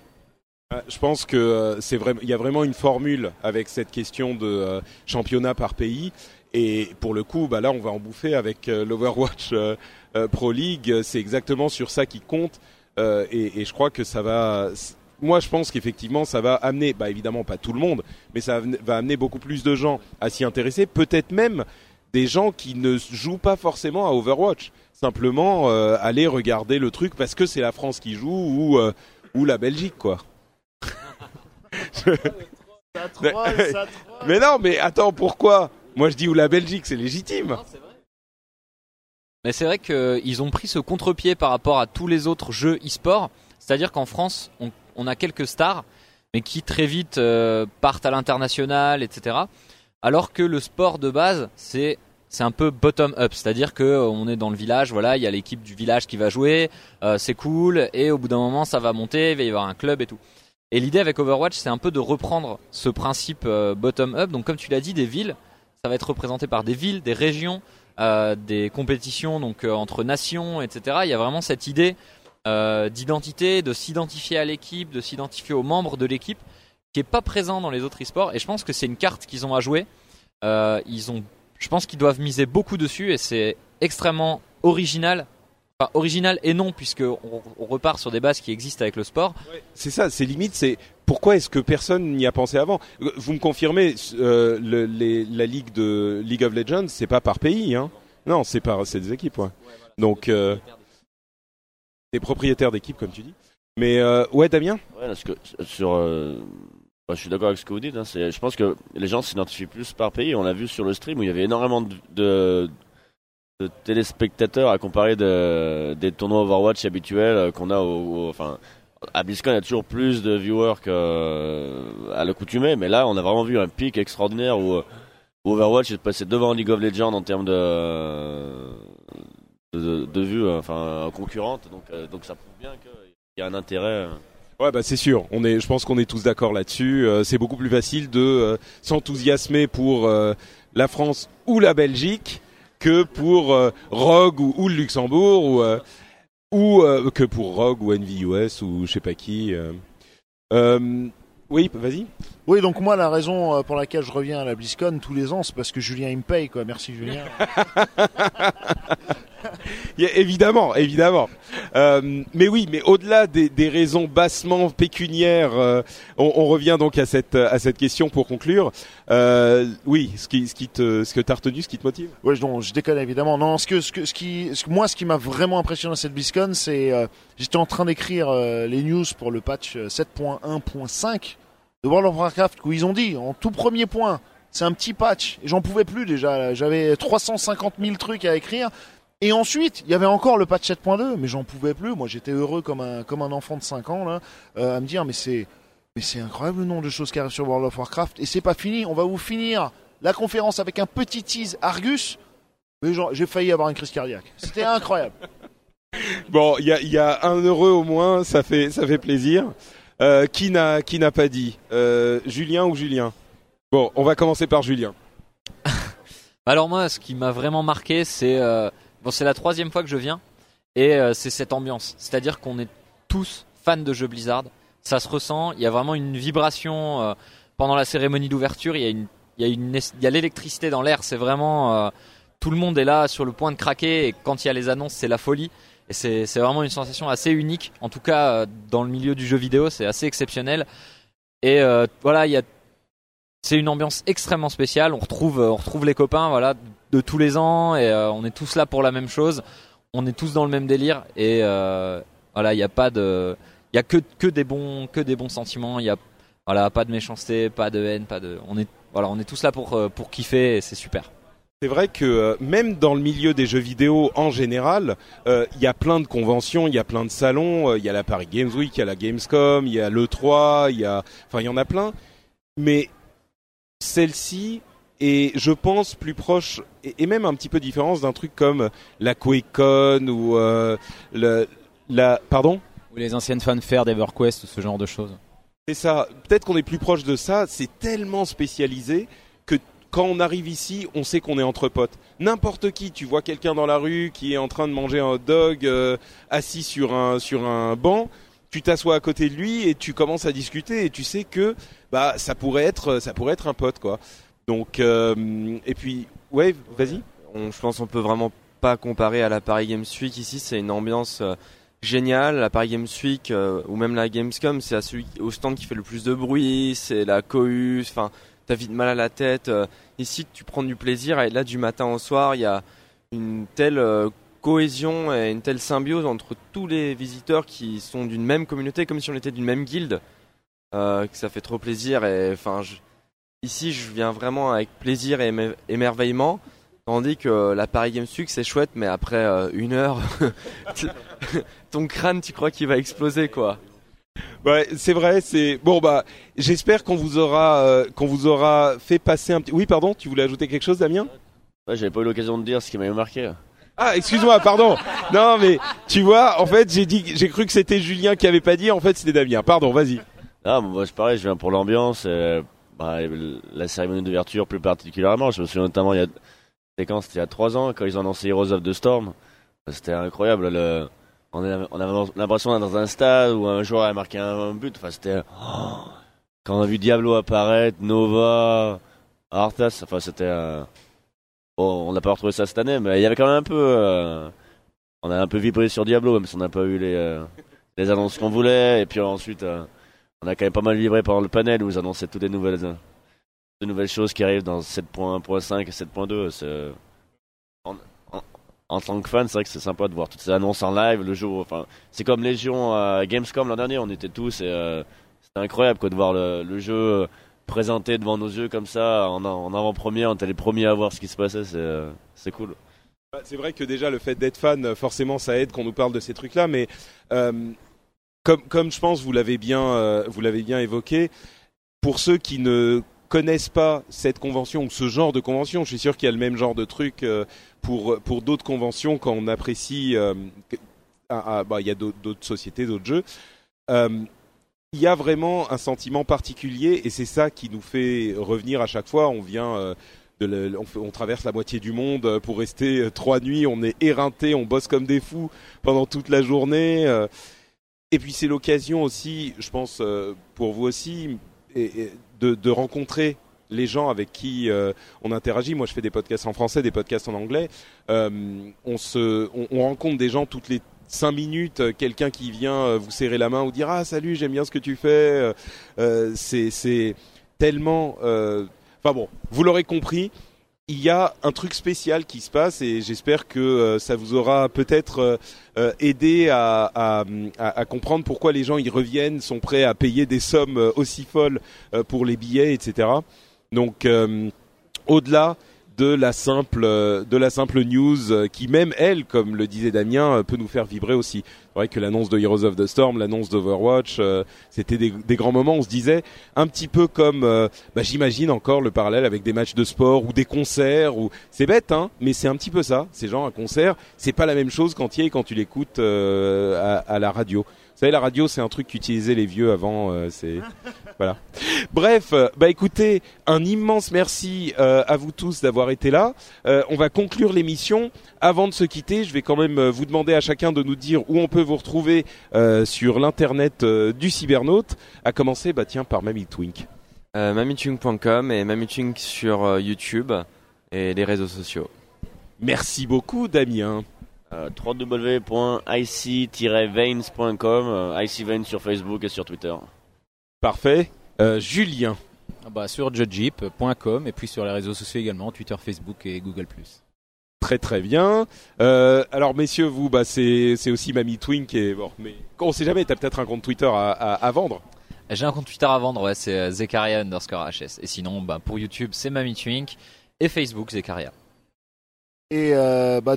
Euh, Je pense que euh, il y a vraiment une formule avec cette question de euh, championnat par pays. Et pour le coup, bah là, on va en bouffer avec euh, l'Overwatch Pro League. C'est exactement sur ça qui compte. Et, je crois que ça va. Moi, je pense qu'effectivement, ça va amener, bah évidemment pas tout le monde, mais ça va amener beaucoup plus de gens à s'y intéresser. Peut-être même des gens qui ne jouent pas forcément à Overwatch. Simplement aller regarder le truc parce que c'est la France qui joue ou ou la Belgique, quoi. Ça troll, ça troll. Mais non, mais attends, pourquoi? Moi je dis où la Belgique, c'est légitime. Mais c'est vrai qu'ils ont pris ce contre-pied par rapport à tous les autres jeux e-sport. C'est-à-dire qu'en France, on, on a quelques stars, mais qui très vite euh, partent à l'international, etc. Alors que le sport de base, c'est c'est un peu bottom up, c'est-à-dire que euh, on est dans le village, voilà, il y a l'équipe du village qui va jouer, euh, c'est cool, et au bout d'un moment, ça va monter, il va y avoir un club et tout. Et l'idée avec Overwatch, c'est un peu de reprendre ce principe euh, bottom up. Donc, comme tu l'as dit, des villes, ça va être représenté par des villes, des régions, euh, des compétitions donc euh, entre nations, etc. Il y a vraiment cette idée d'identité, de s'identifier à l'équipe, de s'identifier aux membres de l'équipe, qui est pas présent dans les autres e-sports. Et je pense que c'est une carte qu'ils ont à jouer. Ils ont, je pense qu'ils doivent miser beaucoup dessus, et c'est extrêmement original. Enfin, original et non, puisque on, on repart sur des bases qui existent avec le sport. C'est ça, c'est limite, c'est pourquoi est-ce que personne n'y a pensé avant? Vous me confirmez, euh, le- les- la ligue de League of Legends, c'est pas par pays, hein Non, c'est par, c'est des équipes, ouais. Donc, euh, des propriétaires d'équipes, comme tu dis. Mais euh, ouais, Damien? Ouais, parce que sur, euh, bah, je suis d'accord avec ce que vous dites. Hein, je pense que les gens s'identifient plus par pays. On l'a vu sur le stream où il y avait énormément de, de, de téléspectateurs à comparer de- des tournois Overwatch habituels euh, qu'on a au, enfin à BlizzCon il y a toujours plus de viewers qu'à l'accoutumée mais là on a vraiment vu un pic extraordinaire où, euh, Overwatch est passé devant League of Legends en termes de de, vues euh, enfin concurrentes donc euh, donc ça prouve bien qu'il y a un intérêt euh. Ouais, bah c'est sûr. On est, je pense qu'on est tous d'accord là-dessus. Euh, c'est beaucoup plus facile de euh, s'enthousiasmer pour euh, la France ou la Belgique que pour euh, Rogue ou, le Luxembourg ou euh, euh, que pour Rogue ou NVUS ou je sais pas qui. Euh, oui, vas-y. Oui, donc moi, la raison euh, pour laquelle je reviens à la BlizzCon tous les ans, c'est parce que Julien, il me paye, quoi. Merci, Julien. Évidemment, évidemment. Euh, mais oui, mais au-delà des, des raisons bassement pécuniaires, euh, on, on revient donc à cette à cette question pour conclure. Euh, oui, ce qui ce qui te ce que t'as retenu, ce qui te motive? Ouais, non, je déconne évidemment. Non, ce que, ce que, ce qui, ce moi, ce qui m'a vraiment impressionné à cette BlizzCon, c'est, euh, j'étais en train d'écrire euh, les news pour le patch euh, 7.1.5 de World of Warcraft où ils ont dit en tout premier point, c'est un petit patch et j'en pouvais plus déjà. J'avais 350 000 trucs à écrire. Et ensuite, il y avait encore le patch 7.2, mais j'en pouvais plus. Moi, j'étais heureux comme un, comme un enfant de 5 ans là, euh, à me dire, mais c'est, mais c'est incroyable le nombre de choses qui arrivent sur World of Warcraft. Et c'est pas fini. On va vous finir la conférence avec un petit tease Argus. Mais j'ai failli avoir une crise cardiaque. C'était incroyable. Bon, il y a y a un heureux au moins, ça fait ça fait plaisir. Euh, qui n'a qui n'a pas dit Euh, Julien ou Julien? Bon, on va commencer par Julien. Alors moi, ce qui m'a vraiment marqué, c'est euh, bon, c'est la troisième fois que je viens et c'est cette ambiance. C'est-à-dire qu'on est tous fans de jeux Blizzard. Ça se ressent. Il y a vraiment une vibration pendant la cérémonie d'ouverture. Il y a une, il y a une, il y a l'électricité dans l'air. C'est vraiment tout le monde est là sur le point de craquer et quand il y a les annonces, c'est la folie. Et c'est vraiment une sensation assez unique. En tout cas, euh, dans le milieu du jeu vidéo, c'est assez exceptionnel. Et euh, voilà, il y a c'est une ambiance extrêmement spéciale. On retrouve, euh, on retrouve les copains, voilà, de tous les ans, et on est tous là pour la même chose. On est tous dans le même délire, et voilà, il n'y a pas de, il y a que des bons, que des bons sentiments. Il y a, voilà, pas de méchanceté, pas de haine, pas de, on est, voilà, on est tous là pour pour kiffer, et c'est super. C'est vrai que euh, même dans le milieu des jeux vidéo en général, euh, il y a plein de conventions, il y a plein de salons, euh, il y a la Paris Games Week, il y a la Gamescom, il y a l'E3, il y a, enfin il y en a plein. Mais celle-ci est, je pense, plus proche et, et même un petit peu différente d'un truc comme la QuakeCon ou euh, le, la, pardon? Ou les anciennes fanfares d'EverQuest ou ce genre de choses. C'est ça. Peut-être qu'on est plus proche de ça. C'est tellement spécialisé quand on arrive ici, on sait qu'on est entre potes. N'importe qui, tu vois quelqu'un dans la rue qui est en train de manger un hot dog euh, assis sur un sur un banc, tu t'assois à côté de lui et tu commences à discuter et tu sais que bah ça pourrait être ça pourrait être un pote quoi. Donc euh, et puis ouais, vas-y. On, je pense qu'on peut vraiment pas comparer à la Paris Games Week ici. C'est une ambiance euh, géniale. La Paris Games Week ou même la Gamescom, c'est au stand qui fait le plus de bruit. C'est la cohue. Enfin, t'as vite mal à la tête. Euh, ici, tu prends du plaisir. Et là, du matin au soir, il y a une telle euh, cohésion et une telle symbiose entre tous les visiteurs qui sont d'une même communauté, comme si on était d'une même guilde, euh, que ça fait trop plaisir. Et enfin, ici, je viens vraiment avec plaisir et émer- émerveillement. Tandis que la Paris Games Week c'est chouette, mais après une heure, ton crâne, tu crois qu'il va exploser quoi. Ouais, c'est vrai, c'est bon bah j'espère qu'on vous aura euh, qu'on vous aura fait passer un petit Oui, pardon, tu voulais ajouter quelque chose Damien? Ouais, j'avais pas eu l'occasion de dire ce qui m'avait marqué. Ah, excuse-moi, pardon. Non mais tu vois, en fait, j'ai dit j'ai cru que c'était Julien qui avait pas dit, en fait, c'était Damien. Pardon, vas-y. Ah, moi, c'est pareil, je viens pour l'ambiance, euh, bah, la cérémonie d'ouverture plus particulièrement. Je me souviens notamment, il y a, c'était quand? C'était il y a trois ans, quand ils ont annoncé Heroes of the Storm. C'était incroyable. Le, on avait, on avait l'impression d'être dans un stade où un joueur a marqué un but. Enfin, c'était. oh, quand on a vu Diablo apparaître, Nova, Arthas, enfin, c'était. euh, on n'a pas retrouvé ça cette année, mais il y avait quand même un peu. euh, on a un peu vibré sur Diablo, même si on n'a pas eu les, euh, les annonces qu'on voulait. Et puis ensuite, euh, on a quand même pas mal vibré pendant le panel où ils annonçaient toutes les nouvelles, de nouvelles choses qui arrivent dans 7.1.5 et 7.2. En, tant que fan, c'est vrai que c'est sympa de voir toutes ces annonces en live le jour. Enfin, c'est comme Légion à Gamescom l'an dernier, on était tous et euh, c'était incroyable quoi, de voir le, jeu euh, présenté devant nos yeux comme ça en, avant-première. On était les premiers à voir ce qui se passait. C'est euh, cool. Bah, C'est vrai que déjà le fait d'être fan, euh, forcément, ça aide qu'on nous parle de ces trucs-là, mais euh, comme, comme je pense vous l'avez bien, euh, vous l'avez bien évoqué, pour ceux qui ne connaissent pas cette convention ou ce genre de convention, je suis sûr qu'il y a le même genre de truc euh, pour pour d'autres conventions quand on apprécie. euh, ah, ah, bah, il y a d'autres sociétés, d'autres jeux. Euh, il y a vraiment un sentiment particulier et c'est ça qui nous fait revenir à chaque fois. On vient, on, on traverse la moitié du monde pour rester trois nuits. On est éreinté, on bosse comme des fous pendant toute la journée. et puis c'est l'occasion aussi, je pense, pour vous aussi, et- de, rencontrer les gens avec qui euh, on interagit. Moi, je fais des podcasts en français, des podcasts en anglais. Euh, on se, on, on rencontre des gens toutes les cinq minutes. euh, Quelqu'un qui vient vous serrer la main ou dire ah salut, j'aime bien ce que tu fais. Euh, c'est, tellement. Enfin bon, vous l'aurez compris. Il y a un truc spécial qui se passe et j'espère que euh, ça vous aura peut-être euh, euh, aidé à, à, à- comprendre pourquoi les gens y reviennent, sont prêts à payer des sommes aussi folles pour les billets, etc. Donc, au-delà de la simple euh, de la simple news euh, qui même elle, comme le disait Damien, euh, peut nous faire vibrer aussi. C'est vrai que l'annonce de Heroes of the Storm, l'annonce d'Overwatch, euh, c'était des, des grands moments. On se disait un petit peu comme, bah, j'imagine encore le parallèle avec des matchs de sport ou des concerts. Ou c'est bête, hein, mais c'est un petit peu ça. C'est genre un concert, c'est pas la même chose quand y es et quand tu l'écoutes euh, à, à la radio. Vous savez, la radio, c'est un truc qu'utilisaient les vieux avant. euh, c'est voilà. Bref, euh, bah écoutez, un immense merci euh, à vous tous d'avoir été là. Euh, on va conclure l'émission. Avant de se quitter, je vais quand même vous demander à chacun de nous dire où on peut vous retrouver sur l'internet du cybernaute. À commencer, bah tiens, par Mamie Twink. Mamichung.com et mamichung sur YouTube et les réseaux sociaux. Merci beaucoup, Damien. Euh, www.ic-veins.com, euh, ICVeins sur Facebook et sur Twitter. Parfait. Euh, Julien. Ah bah, sur judgeep.com et puis sur les réseaux sociaux également, Twitter, Facebook et Google+. Très très bien. Euh, alors messieurs, vous, bah c'est c'est aussi Mamie Twink et bon, mais on sait jamais. T'as peut-être un compte Twitter à, à, à vendre. J'ai un compte Twitter à vendre, ouais, c'est euh, Zekaria underscore HS. Et sinon, bah, pour YouTube, c'est Mamie Twink. Et Facebook, Zekaria. Et euh, bah,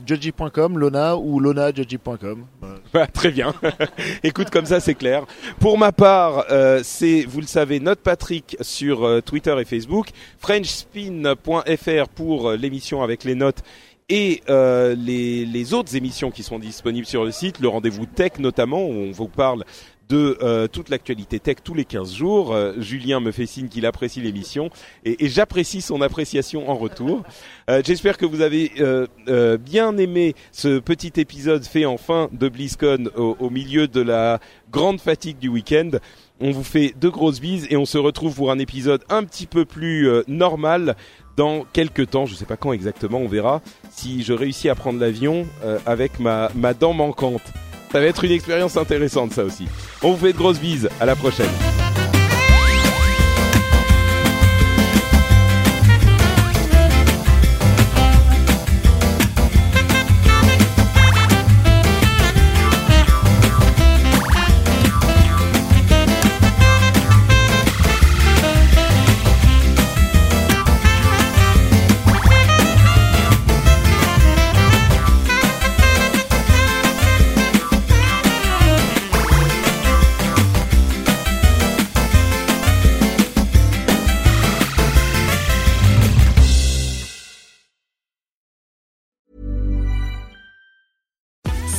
Lona ou lonajudgy.com. Voilà, très bien. Écoute, comme ça, c'est clair. Pour ma part, euh, c'est, vous le savez, Note Patrick sur euh, Twitter et Facebook, FrenchSpin.fr pour euh, l'émission avec les notes et les, les autres émissions qui sont disponibles sur le site, le rendez-vous tech notamment, où on vous parle de euh, toute l'actualité tech tous les 15 jours. Euh, Julien me fait signe qu'il apprécie l'émission et, et j'apprécie son appréciation en retour. Euh, J'espère que vous avez euh, euh, bien aimé ce petit épisode fait en fin de BlizzCon au, au milieu de la grande fatigue du week-end. On vous fait de grosses bises et on se retrouve pour un épisode un petit peu plus euh, normal dans quelques temps. Je sais pas quand exactement, on verra si je réussis à prendre l'avion avec ma, ma dent manquante. Ça va être une expérience intéressante ça aussi. On vous fait de grosses bises. À la prochaine.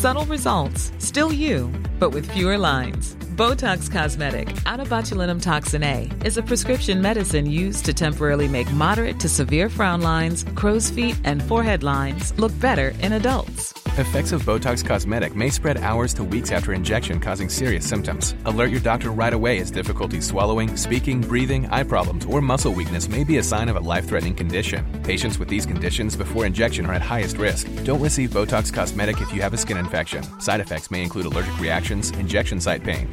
Subtle results, still you, but with fewer lines. Botox Cosmetic, out of botulinum toxin A, is a prescription medicine used to temporarily make moderate to severe frown lines, crow's feet, and forehead lines look better in adults. Effects of Botox Cosmetic may spread hours to weeks after injection, causing serious symptoms. Alert your doctor right away as difficulty swallowing, speaking, breathing, eye problems, or muscle weakness may be a sign of a life threatening condition. Patients with these conditions before injection are at highest risk. Don't receive Botox Cosmetic if you have a skin infection. Side effects may include allergic reactions, injection site pain,